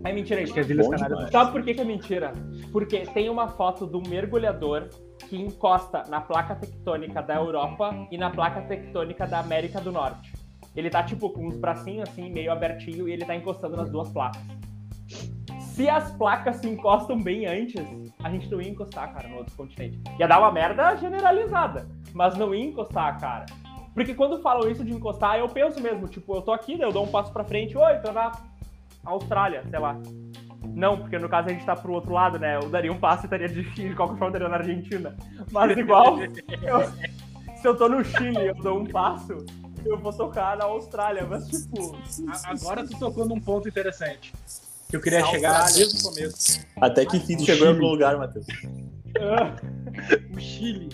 É mentira Acho isso. que as Ilhas Bom Canárias. Sabe por que, que é mentira? Porque tem uma foto do mergulhador que encosta na placa tectônica da Europa e na placa tectônica da América do Norte. Ele tá, tipo, com os bracinhos assim, meio abertinho, e ele tá encostando nas duas placas. Se as placas se encostam bem antes, a gente não ia encostar, cara, no outro continente. Ia dar uma merda generalizada, mas não ia encostar, cara. Porque quando falam isso de encostar, eu penso mesmo, tipo, eu tô aqui, eu dou um passo pra frente, oi, tô na Austrália, sei lá. Não, porque no caso a gente tá pro outro lado, né? Eu daria um passo e estaria de, de qualquer forma estaria na Argentina. Mas igual, eu- se eu tô no Chile e eu dou um passo, eu vou tocar na Austrália. Mas tipo, Agora tu tocou num ponto interessante. Que eu queria Austrália. chegar desde o começo. Até que enfim tu chegou em Chile. algum lugar, Matheus. O Chile.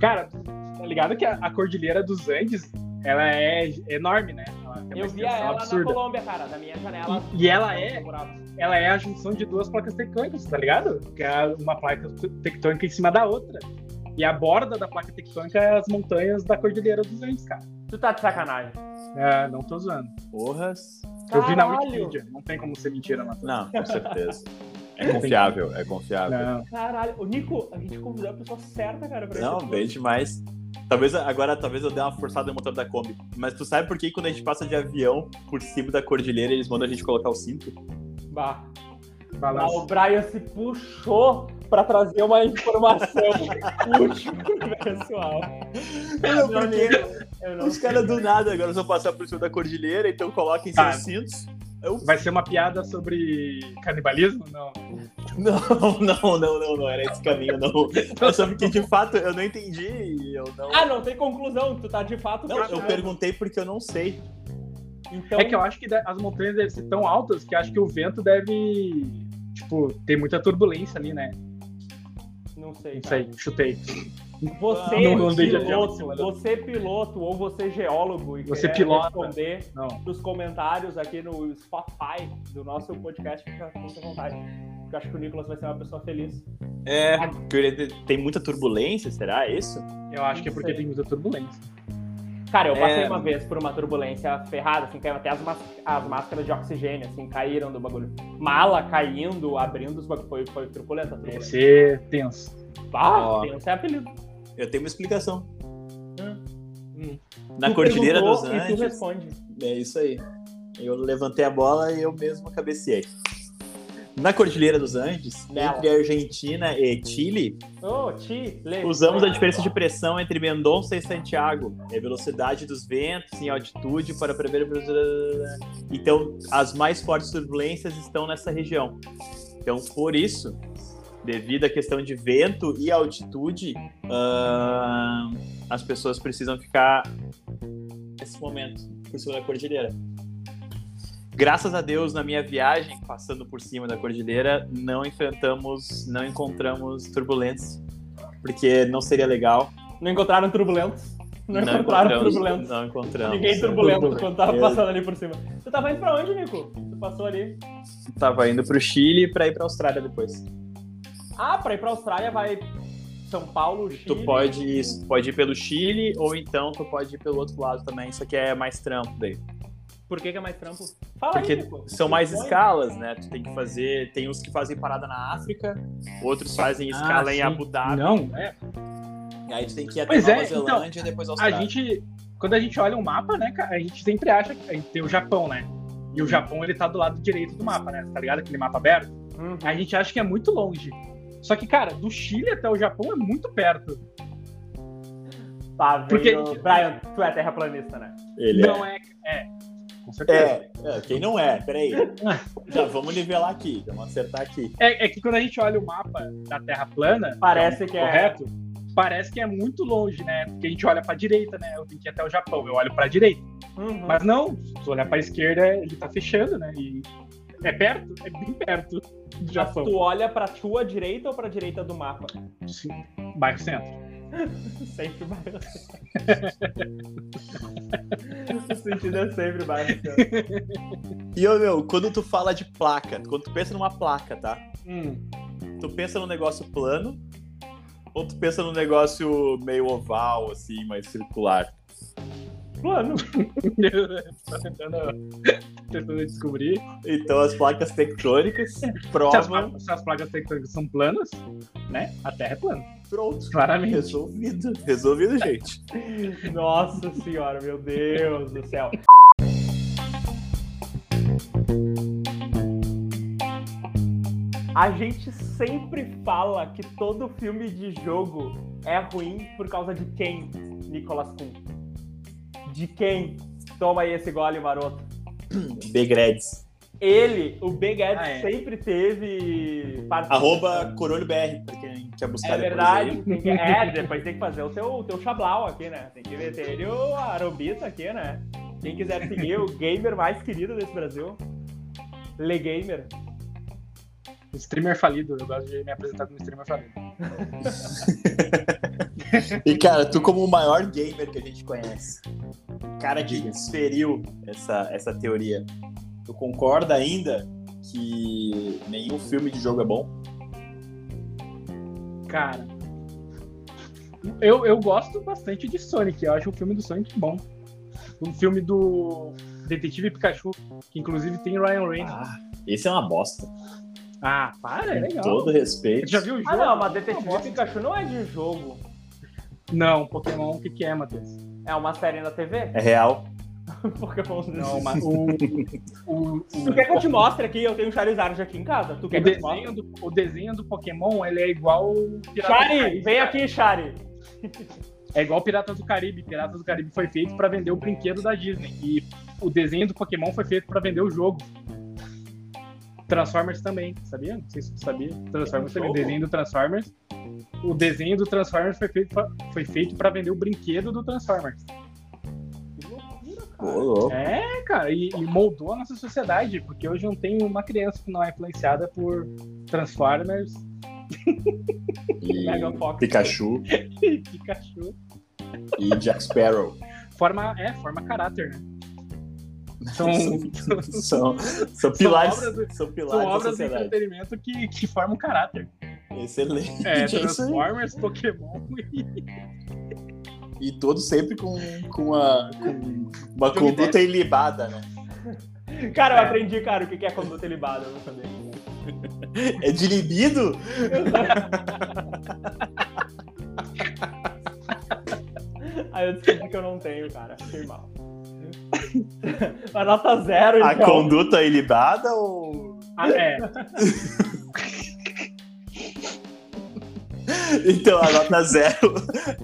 Cara, tá ligado que a, a Cordilheira dos Andes, ela é enorme, né? Ela eu via extensão ela absurda. na Colômbia, cara, da minha janela. E, e ela é. Ela é a junção de duas placas tectônicas, tá ligado? Que é uma placa tectônica em cima da outra. E a borda da placa tectônica é as montanhas da Cordilheira dos Andes, cara. Tu tá de sacanagem. É, não tô zoando. Porras. Eu vi na Caralho. Wikipedia. Não tem como ser mentira, Matheus. Não, com certeza. É confiável, é confiável. Não. Caralho. Ô, Nico, a gente convidou a pessoa certa, cara, pra Não, bem demais. Talvez agora talvez eu dê uma forçada no motor da Kombi. Mas tu sabe por que quando a gente passa de avião por cima da cordilheira, eles mandam a gente colocar o cinto? Bah. Balança. Ah, o Brian se puxou pra trazer uma informação útil pro pessoal. Não, Não, porque Nico, eu não os caras do nada agora vão passar por cima da cordilheira, então coloquem Tá. seus cintos. Eu... Vai ser uma piada sobre canibalismo? Não. Não, não, não, não, não era esse caminho, não. É só porque de fato eu não entendi e eu não. Ah, não tem conclusão. Tu tá de fato Não, eu perguntei porque eu não sei. Então, É que eu acho que as montanhas devem ser tão altas que acho que o vento deve, tipo, ter muita turbulência ali, né? não sei. Não cara. sei, chutei. Você, Ah, Não avião, piloto, você piloto ou você geólogo e Você quer pilota. responder Não. nos comentários aqui no Spotify do nosso podcast, fica com muita vontade. Porque eu acho que o Nicolas vai ser uma pessoa feliz. É, porque tem muita turbulência, será É isso? Eu acho que é Não porque sei. tem muita turbulência. Cara, eu passei É. uma vez por uma turbulência ferrada, assim, caiu até as, mas- as máscaras de oxigênio, assim, caíram do bagulho. Mala caindo, abrindo os bagulhos. Foi, foi turbulenta, Deve turbulenta. ser tenso. Ah, Ó. tem esse apelido. Eu tenho uma explicação. Hum. Na Tu Cordilheira dos perguntou E tu Andes. responde. É isso aí. Eu levantei a bola e eu mesmo cabeceei. Na Cordilheira dos Andes, Nela. entre Argentina e Chile, Ti, Lê. usamos a diferença de pressão entre Mendonça e Santiago, a velocidade dos ventos em altitude para prever. Então, as mais fortes turbulências estão nessa região. Então, por isso, devido à questão de vento e altitude, ah, as pessoas precisam ficar nesse momento por cima da cordilheira. Graças a Deus, na minha viagem, passando por cima da cordilheira, não enfrentamos, não encontramos turbulência, porque não seria legal. Não encontraram turbulentos? Não, encontraram encontramos, turbulentos. Não encontramos. Ninguém turbulento turbulento. quando tava passando ali por cima. Tu tava indo pra onde, Nico? Tu passou ali. Tava indo pro Chile para ir pra Austrália depois. Ah, pra ir pra Austrália vai São Paulo, Chile. Tu pode, pode ir pelo Chile ou então tu pode ir pelo outro lado também, só que é mais trampo daí. Por que, que é mais trampo? Fala Porque aí, Nico. são mais escalas, né? Tu tem que fazer. Tem uns que fazem parada na África, outros fazem escala Ah, em. Abu Dhabi. Não, é. E aí tu tem que ir até Pois Nova é, então, Zelândia e depois A Austrália. gente, quando a gente olha o mapa, né, cara, a gente sempre acha que a gente tem o Japão, né? E o Japão, ele tá do lado direito do mapa, né? Tá ligado? Aquele mapa aberto. Uhum. A gente acha que é muito longe. Só que, cara, do Chile até o Japão é muito perto. Tá, Porque-. Brian, tu é terraplanista, né? Ele Não é. É. Com certeza. é. é. Quem não é? Peraí. Já vamos nivelar aqui, vamos acertar aqui. É, é que quando a gente olha o mapa da Terra plana, Parece que é- correto, parece que é muito longe, né? Porque a gente olha pra direita, né? Eu tenho que ir até o Japão, eu olho pra direita. Uhum. Mas não, se olhar pra esquerda, ele tá fechando, né? E é perto, é bem perto do Mas Japão. tu olha pra tua direita ou pra direita do mapa? Sim, bairro centro. Sempre bairro. sentido é sempre bairro. E, ô, meu, quando tu fala de placa, quando tu pensa numa placa, tá? Hum. Tu pensa num negócio plano ou tu pensa num negócio meio oval, assim, mais circular? Plano. Tentando, tentando descobrir. Então as placas tectônicas Se as, provam. se as placas tectônicas são planas, né? A Terra é plana. Pronto. Claramente. Resolvido. Resolvido, gente. Nossa senhora, meu Deus do céu. A gente sempre fala que todo filme de jogo é ruim por causa de quem, Nicolas Kuhn? De quem? Toma aí esse gole, maroto. Big Reds. Ele, o Big Ed, Ah, é. sempre teve. participação. Arroba Corolho BR, pra quem quer buscar É depois verdade, tem que, é, depois tem que fazer o teu, o teu chablau aqui, né? Tem que meter ele o arobita aqui, né? Quem quiser seguir o gamer mais querido desse Brasil, Le Gamer. Streamer falido, eu gosto de me apresentar como streamer falido. E, cara, tu como o maior gamer que a gente conhece, cara que desferiu essa, essa teoria, tu concorda ainda que nenhum filme de jogo é bom? Cara, eu, eu gosto bastante de Sonic. Eu acho o filme do Sonic bom. O filme do Detetive Pikachu, que inclusive tem Ryan Reynolds. Ah, esse é uma bosta. Ah, para, é Com legal. todo respeito. Você já viu o jogo? Ah, não, mas Detetive Não, gosto. Pikachu não é de jogo. Não, Pokémon, o que, que é, Matheus? É uma série na TV? É real. Pokémon. Não, mas o. o, o, Tu quer que eu te mostre aqui? Eu tenho um Charizard aqui em casa. Tu o quer que eu te mostre? desenho do, o desenho do Pokémon, ele é igual o Piratas do Shari, vem aqui, Shari. É igual Piratas do Caribe. Piratas do Caribe foi feito pra vender o brinquedo da Disney. E o desenho do Pokémon foi feito pra vender o jogo. Transformers também, sabia? Não sei se você sabia. Transformers também. O desenho do Transformers. O desenho do Transformers foi feito pra, foi feito pra vender o brinquedo do Transformers. É, cara, e, e moldou a nossa sociedade, porque hoje não tem uma criança que não é influenciada por Transformers E Mega Fox. Pikachu e Pikachu. e Jack Sparrow. Forma, é, forma caráter, né? São, são, são pilares, obras do- são pilares são obras de entretenimento que, que formam caráter. Excelente. É, É. Transformers, Pokémon e. E todos sempre com, com, a, com uma conduta ilibada, né? Cara, eu É. aprendi, cara, o que é conduta ilibada, eu não sabia. É de libido? Aí eu descobri que eu não tenho, cara. Fiquei mal. A nota zero, A então. conduta ilibada ou. Ah, é. Então, a nota zero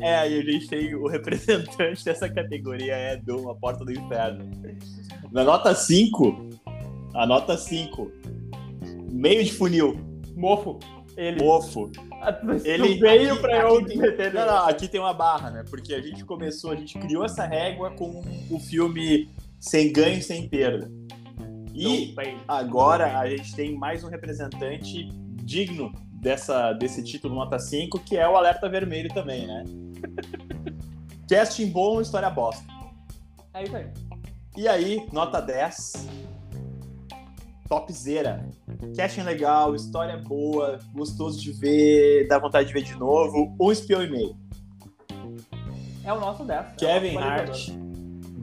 é aí a gente tem o representante dessa categoria é do A Porta do Inferno. Na nota 5, a nota 5, meio de funil, Mofo. Ele. mofo. Tu Ele veio pra eu tem- Não, não, aqui tem uma barra, né? Porque a gente começou, a gente criou essa régua com o filme Sem Ganho, Sem Perda. E agora a gente tem mais um representante digno dessa, desse título nota 5, que é o Alerta Vermelho também, né? Casting bom, história bosta. É isso aí. E aí, nota 10. topzera. Casting legal, história boa, gostoso de ver, dá vontade de ver de novo. Um espião e meio. É o nosso 10. Kevin é Hart,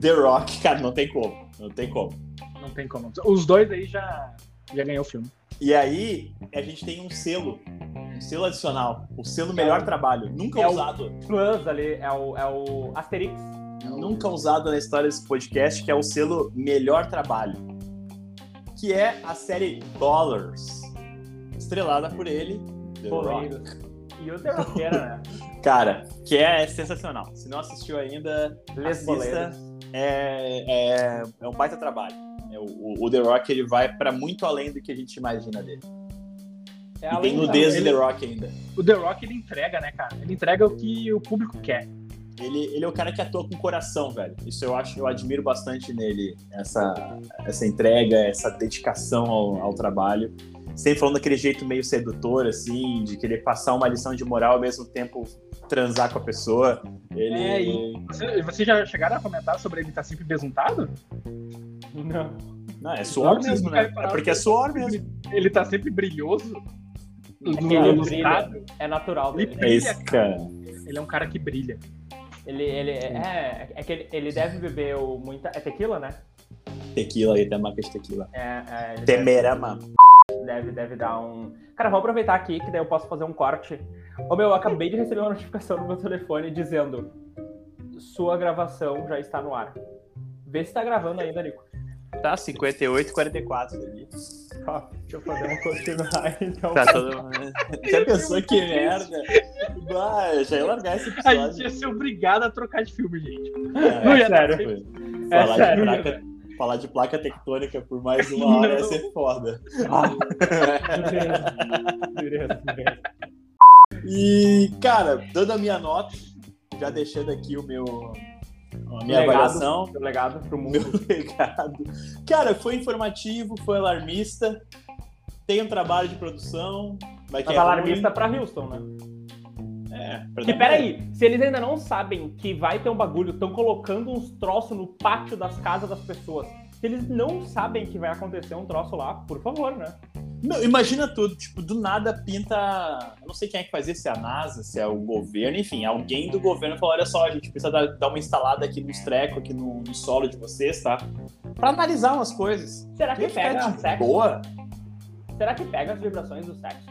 The Rock, cara, não tem como. Não tem como. Não tem como. Os dois aí já, já ganhou o filme. E aí, a gente tem um selo. Um selo adicional. O selo melhor trabalho. Nunca É o- usado. Plus ali, é o, é o Asterix. Nunca usado na história desse podcast, que é o selo melhor trabalho. Que é a série Dollars. Estrelada por ele, The Rock. Boleiros. E o The Rockera, né? Cara, que é sensacional. Se não assistiu ainda, Les assista. É, é, é um baita trabalho. É, o, o The Rock ele vai pra muito além do que a gente imagina dele. É e tem nudez do The Rock ainda. O The Rock, ele entrega, né, cara? Ele entrega o que o público quer. Ele, ele é o cara que atua com coração, velho. Isso eu acho, eu admiro bastante nele, essa, essa entrega, essa dedicação ao, ao trabalho. Sempre falando daquele jeito meio sedutor, assim, de querer passar uma lição de moral ao mesmo tempo transar com a pessoa. Ele. É, e- Você- Vocês já chegaram a comentar sobre ele estar sempre besuntado? Não. Não, é suor Não, mesmo, né? É porque é suor mesmo. Ele tá sempre brilhoso. É que ele brilha. É natural dele. É isso, cara. Ele é um cara que brilha. Ele, ele é, é que ele, ele deve beber o muita. É tequila, né? Tequila aí, tem marca de tequila. É, é, ele Temerama. deve, deve, deve dar um. Cara, vou aproveitar aqui que daí eu posso fazer um corte. Ô meu, eu acabei de receber uma notificação no meu telefone dizendo: Sua gravação já está no ar. Vê se tá gravando ainda, Nico. Tá, 58 44 ali. Ó, deixa eu fazer um continuar então. Tá todo Já pensou que merda? Ah, já ia largar esse A gente episódio. ia ser obrigado a trocar de filme, gente. É, Não ia dar sério. É falar, sério. de placa, falar de placa tectônica por mais uma hora ia Não. ser foda. Ah. E, cara, dando a minha nota, já deixando aqui o meu, a minha Legado. avaliação, Seu legado pro mundo. meu legado. Cara, foi informativo, foi alarmista, tem um trabalho de produção, vai que Mas é alarmista pra Houston, né? É, Que peraí, se eles ainda não sabem que vai ter um bagulho, estão colocando uns troços no pátio das casas das pessoas. Se eles não sabem que vai acontecer um troço lá, por favor, né? Não, imagina tudo, tipo, do nada pinta. Eu não sei quem é que faz isso, se é a NASA, se é o governo, enfim, alguém do governo falou: olha só, a gente precisa dar, dar uma instalada aqui nos trecos, aqui no, no solo de vocês, tá? Pra analisar umas coisas. Será que ficar pega de sexo? boa? Será que pega as vibrações do sexo?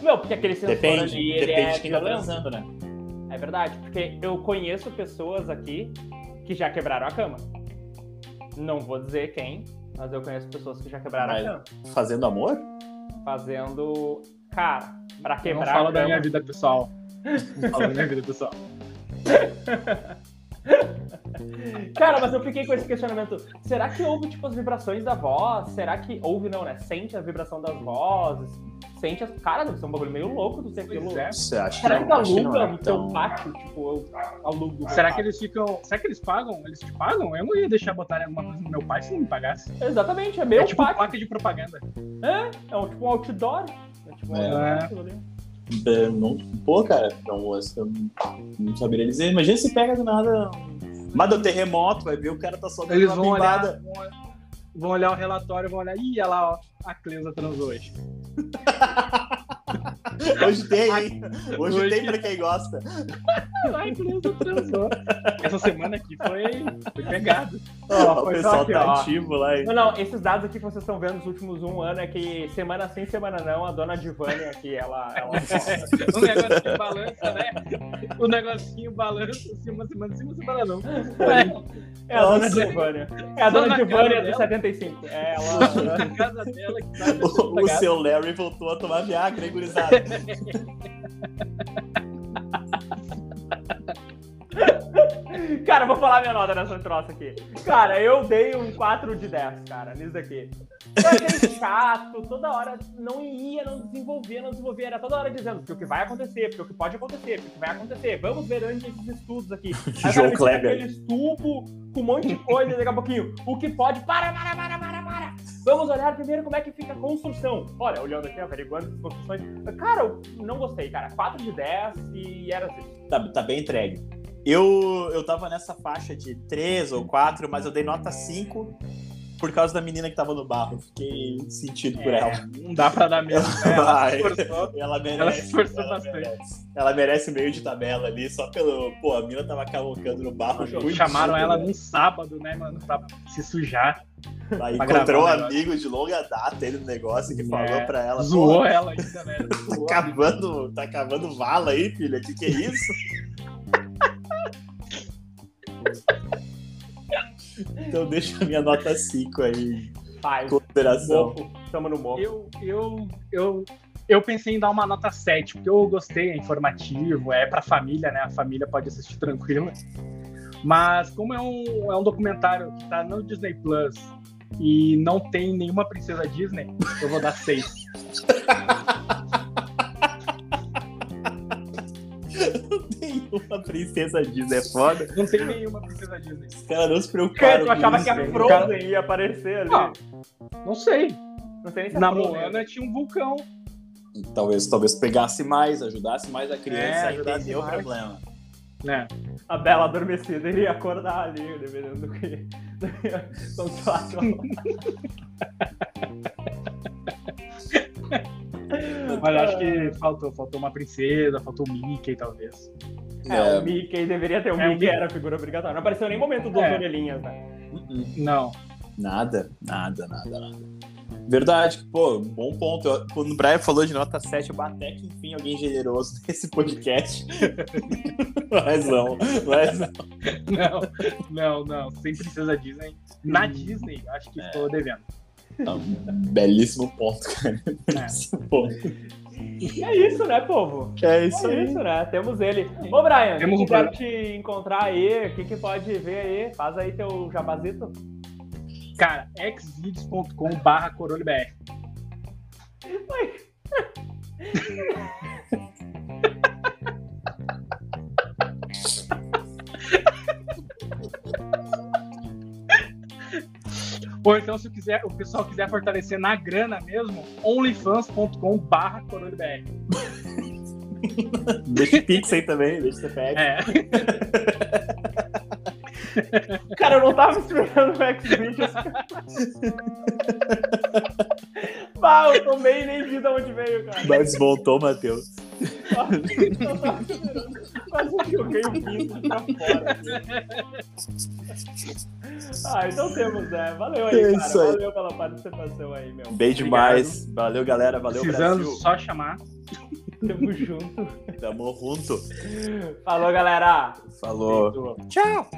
Meu, porque aquele sensor Depende, ali, ele depende é de quem tá transando, né? É verdade, porque eu conheço pessoas aqui que já quebraram a cama. Não vou dizer quem, mas eu conheço pessoas que já quebraram Mas- a cama. Fazendo amor? Fazendo. Cara, pra Não quebrar fala a da minha vida pessoal. Não fala da minha vida pessoal. Cara, mas eu fiquei com esse questionamento. Será que houve, tipo, as vibrações da voz? Será que houve, não, né? Sente a vibração das vozes? Sente as. Cara, deve ser um bagulho meio louco do ser aquilo. É. Você acha Será que que não, acho que aluga não é no teu tão... pátio? Tipo, eu alugo. Será que eles ficam. Será que eles pagam? Eles te pagam? Eu não ia deixar botarem alguma coisa no meu pai se não me pagasse. Exatamente, é meu é tipo pátio. placa de propaganda. É um, tipo um outdoor. É tipo um É. outdoor, aquilo ali. Não, pô, cara, não, eu não, não saberia dizer. Imagina se pega do nada. Mas do terremoto, vai ver o cara tá só Eles uma vão olhar, vão, vão olhar o relatório vão olhar. Ih, olha lá, ó. A Cleusa transou hoje. Hoje tem, hein? Hoje, Hoje- tem pra quem gosta. Ai, Cleusa transou. Essa semana aqui foi, foi pegado. Ó, o foi pessoal aqui, tá ó. ativo lá. hein? Não, não, esses dados aqui que vocês estão vendo nos últimos um ano é que semana sim, semana não, a dona Divânia aqui, ela. ela... o negocinho balança, né? O negocinho balança assim, uma semana sim, uma semana não. É a dona. Divânia. É a dona na Divânia dela. 75. É ela. Na casa dela que tá O, o seu Larry voltou a tomar Viagra, hein, gurizada? Cara, vou falar minha nota nessa troça aqui. Cara, eu dei um 4 de 10, cara, nisso daqui. Eu chato, toda hora não ia, não desenvolvia, não desenvolvia. Era toda hora dizendo porque o que vai acontecer, porque o que pode acontecer, porque o que vai acontecer. Vamos ver antes esses estudos aqui. Aí João cita Kleber. Aquele estupo com um monte de coisa, daqui a pouquinho. O que pode. Para, para, para, para. Vamos olhar primeiro como é que fica a construção. Olha, olhando aqui, averiguando as construções. Cara, eu não gostei, cara. 4 de 10 e era assim. Tá, tá bem entregue. Eu, eu tava nessa faixa de 3 ou 4, mas eu dei nota 5, por causa da menina que tava no barro. Fiquei sentido por É, ela. não dá pra dar mesmo. né? Ela esforçou. Ela merece. Ela se esforçou ela bastante. merece. Ela merece meio de tabela ali, só pelo. Pô, a mina tava cavalcando no barro. muito Chamaram ela né? num sábado, né, mano, pra se sujar. Aí pra encontrou um amigo de longa data ele no negócio que É, falou pra ela. Zoou "Pô, ela ainda, né? Tá Zoou. cavando, tá cavando vala aí, filha? Que que é isso? então deixa a minha nota 5 aí, Pai, consideração. Tamo no mofo. Eu, eu, eu, eu pensei em dar uma nota 7, porque eu gostei, é informativo, é pra família, né? A família pode assistir tranquila. Mas como é um, é um documentário que tá no Disney Plus e não tem nenhuma princesa Disney, eu vou dar 6. Nenhuma princesa Disney é foda. Não tem nenhuma princesa Disney. Os caras não se Cara, preocuparam. tu achava com que isso, a? Frozen ia aparecer ali? Não. Não sei. Não sei nem se Na Moana tinha um vulcão. Talvez, talvez pegasse mais, ajudasse mais a criança É, a entender o problema. né? A Bela adormecida iria acordar ali, dependendo do que. Tu acha? Mas acho que faltou, faltou uma princesa, faltou o Mickey, talvez. É, o Mickey deveria ter. O É, o Mickey era a figura obrigatória. Não apareceu em nenhum momento duas É. orelhinhas, né? Não. Nada, nada, nada, nada. Verdade, pô, um bom ponto. Eu- Quando o Brian falou de nota 7, eu até que enfim alguém generoso nesse podcast. mas não, mas não. Não, não, não. Sem princesa Disney. Na. Disney, acho que É. estou devendo. Não, belíssimo ponto, cara. Belíssimo ponto. É isso, né, povo? É isso É isso, né? Temos ele. Ô, Brian, Temos quem um quiser programa. te encontrar aí, o que, que pode ver aí? Faz aí teu jabazito. Cara, xvideos.com barra corolebr. Ou então, se o, quiser, o pessoal quiser fortalecer na grana mesmo, onlyfans.com barra corolebr. Deixa o Pix aí também, deixa o CPF. É. Cara, eu não tava esperando o X-Videos. Bah, eu tomei e nem vi de onde veio, cara. Mas desmontou, Matheus. Quase joguei o pinto pra fora. Ah, então temos, né? Valeu aí, É cara. aí. Valeu pela participação aí, meu. Bem demais. Valeu, galera. Valeu, Precisando Brasil. só chamar. Tamo junto. Tamo junto. Falou, galera. Falou. Tchau.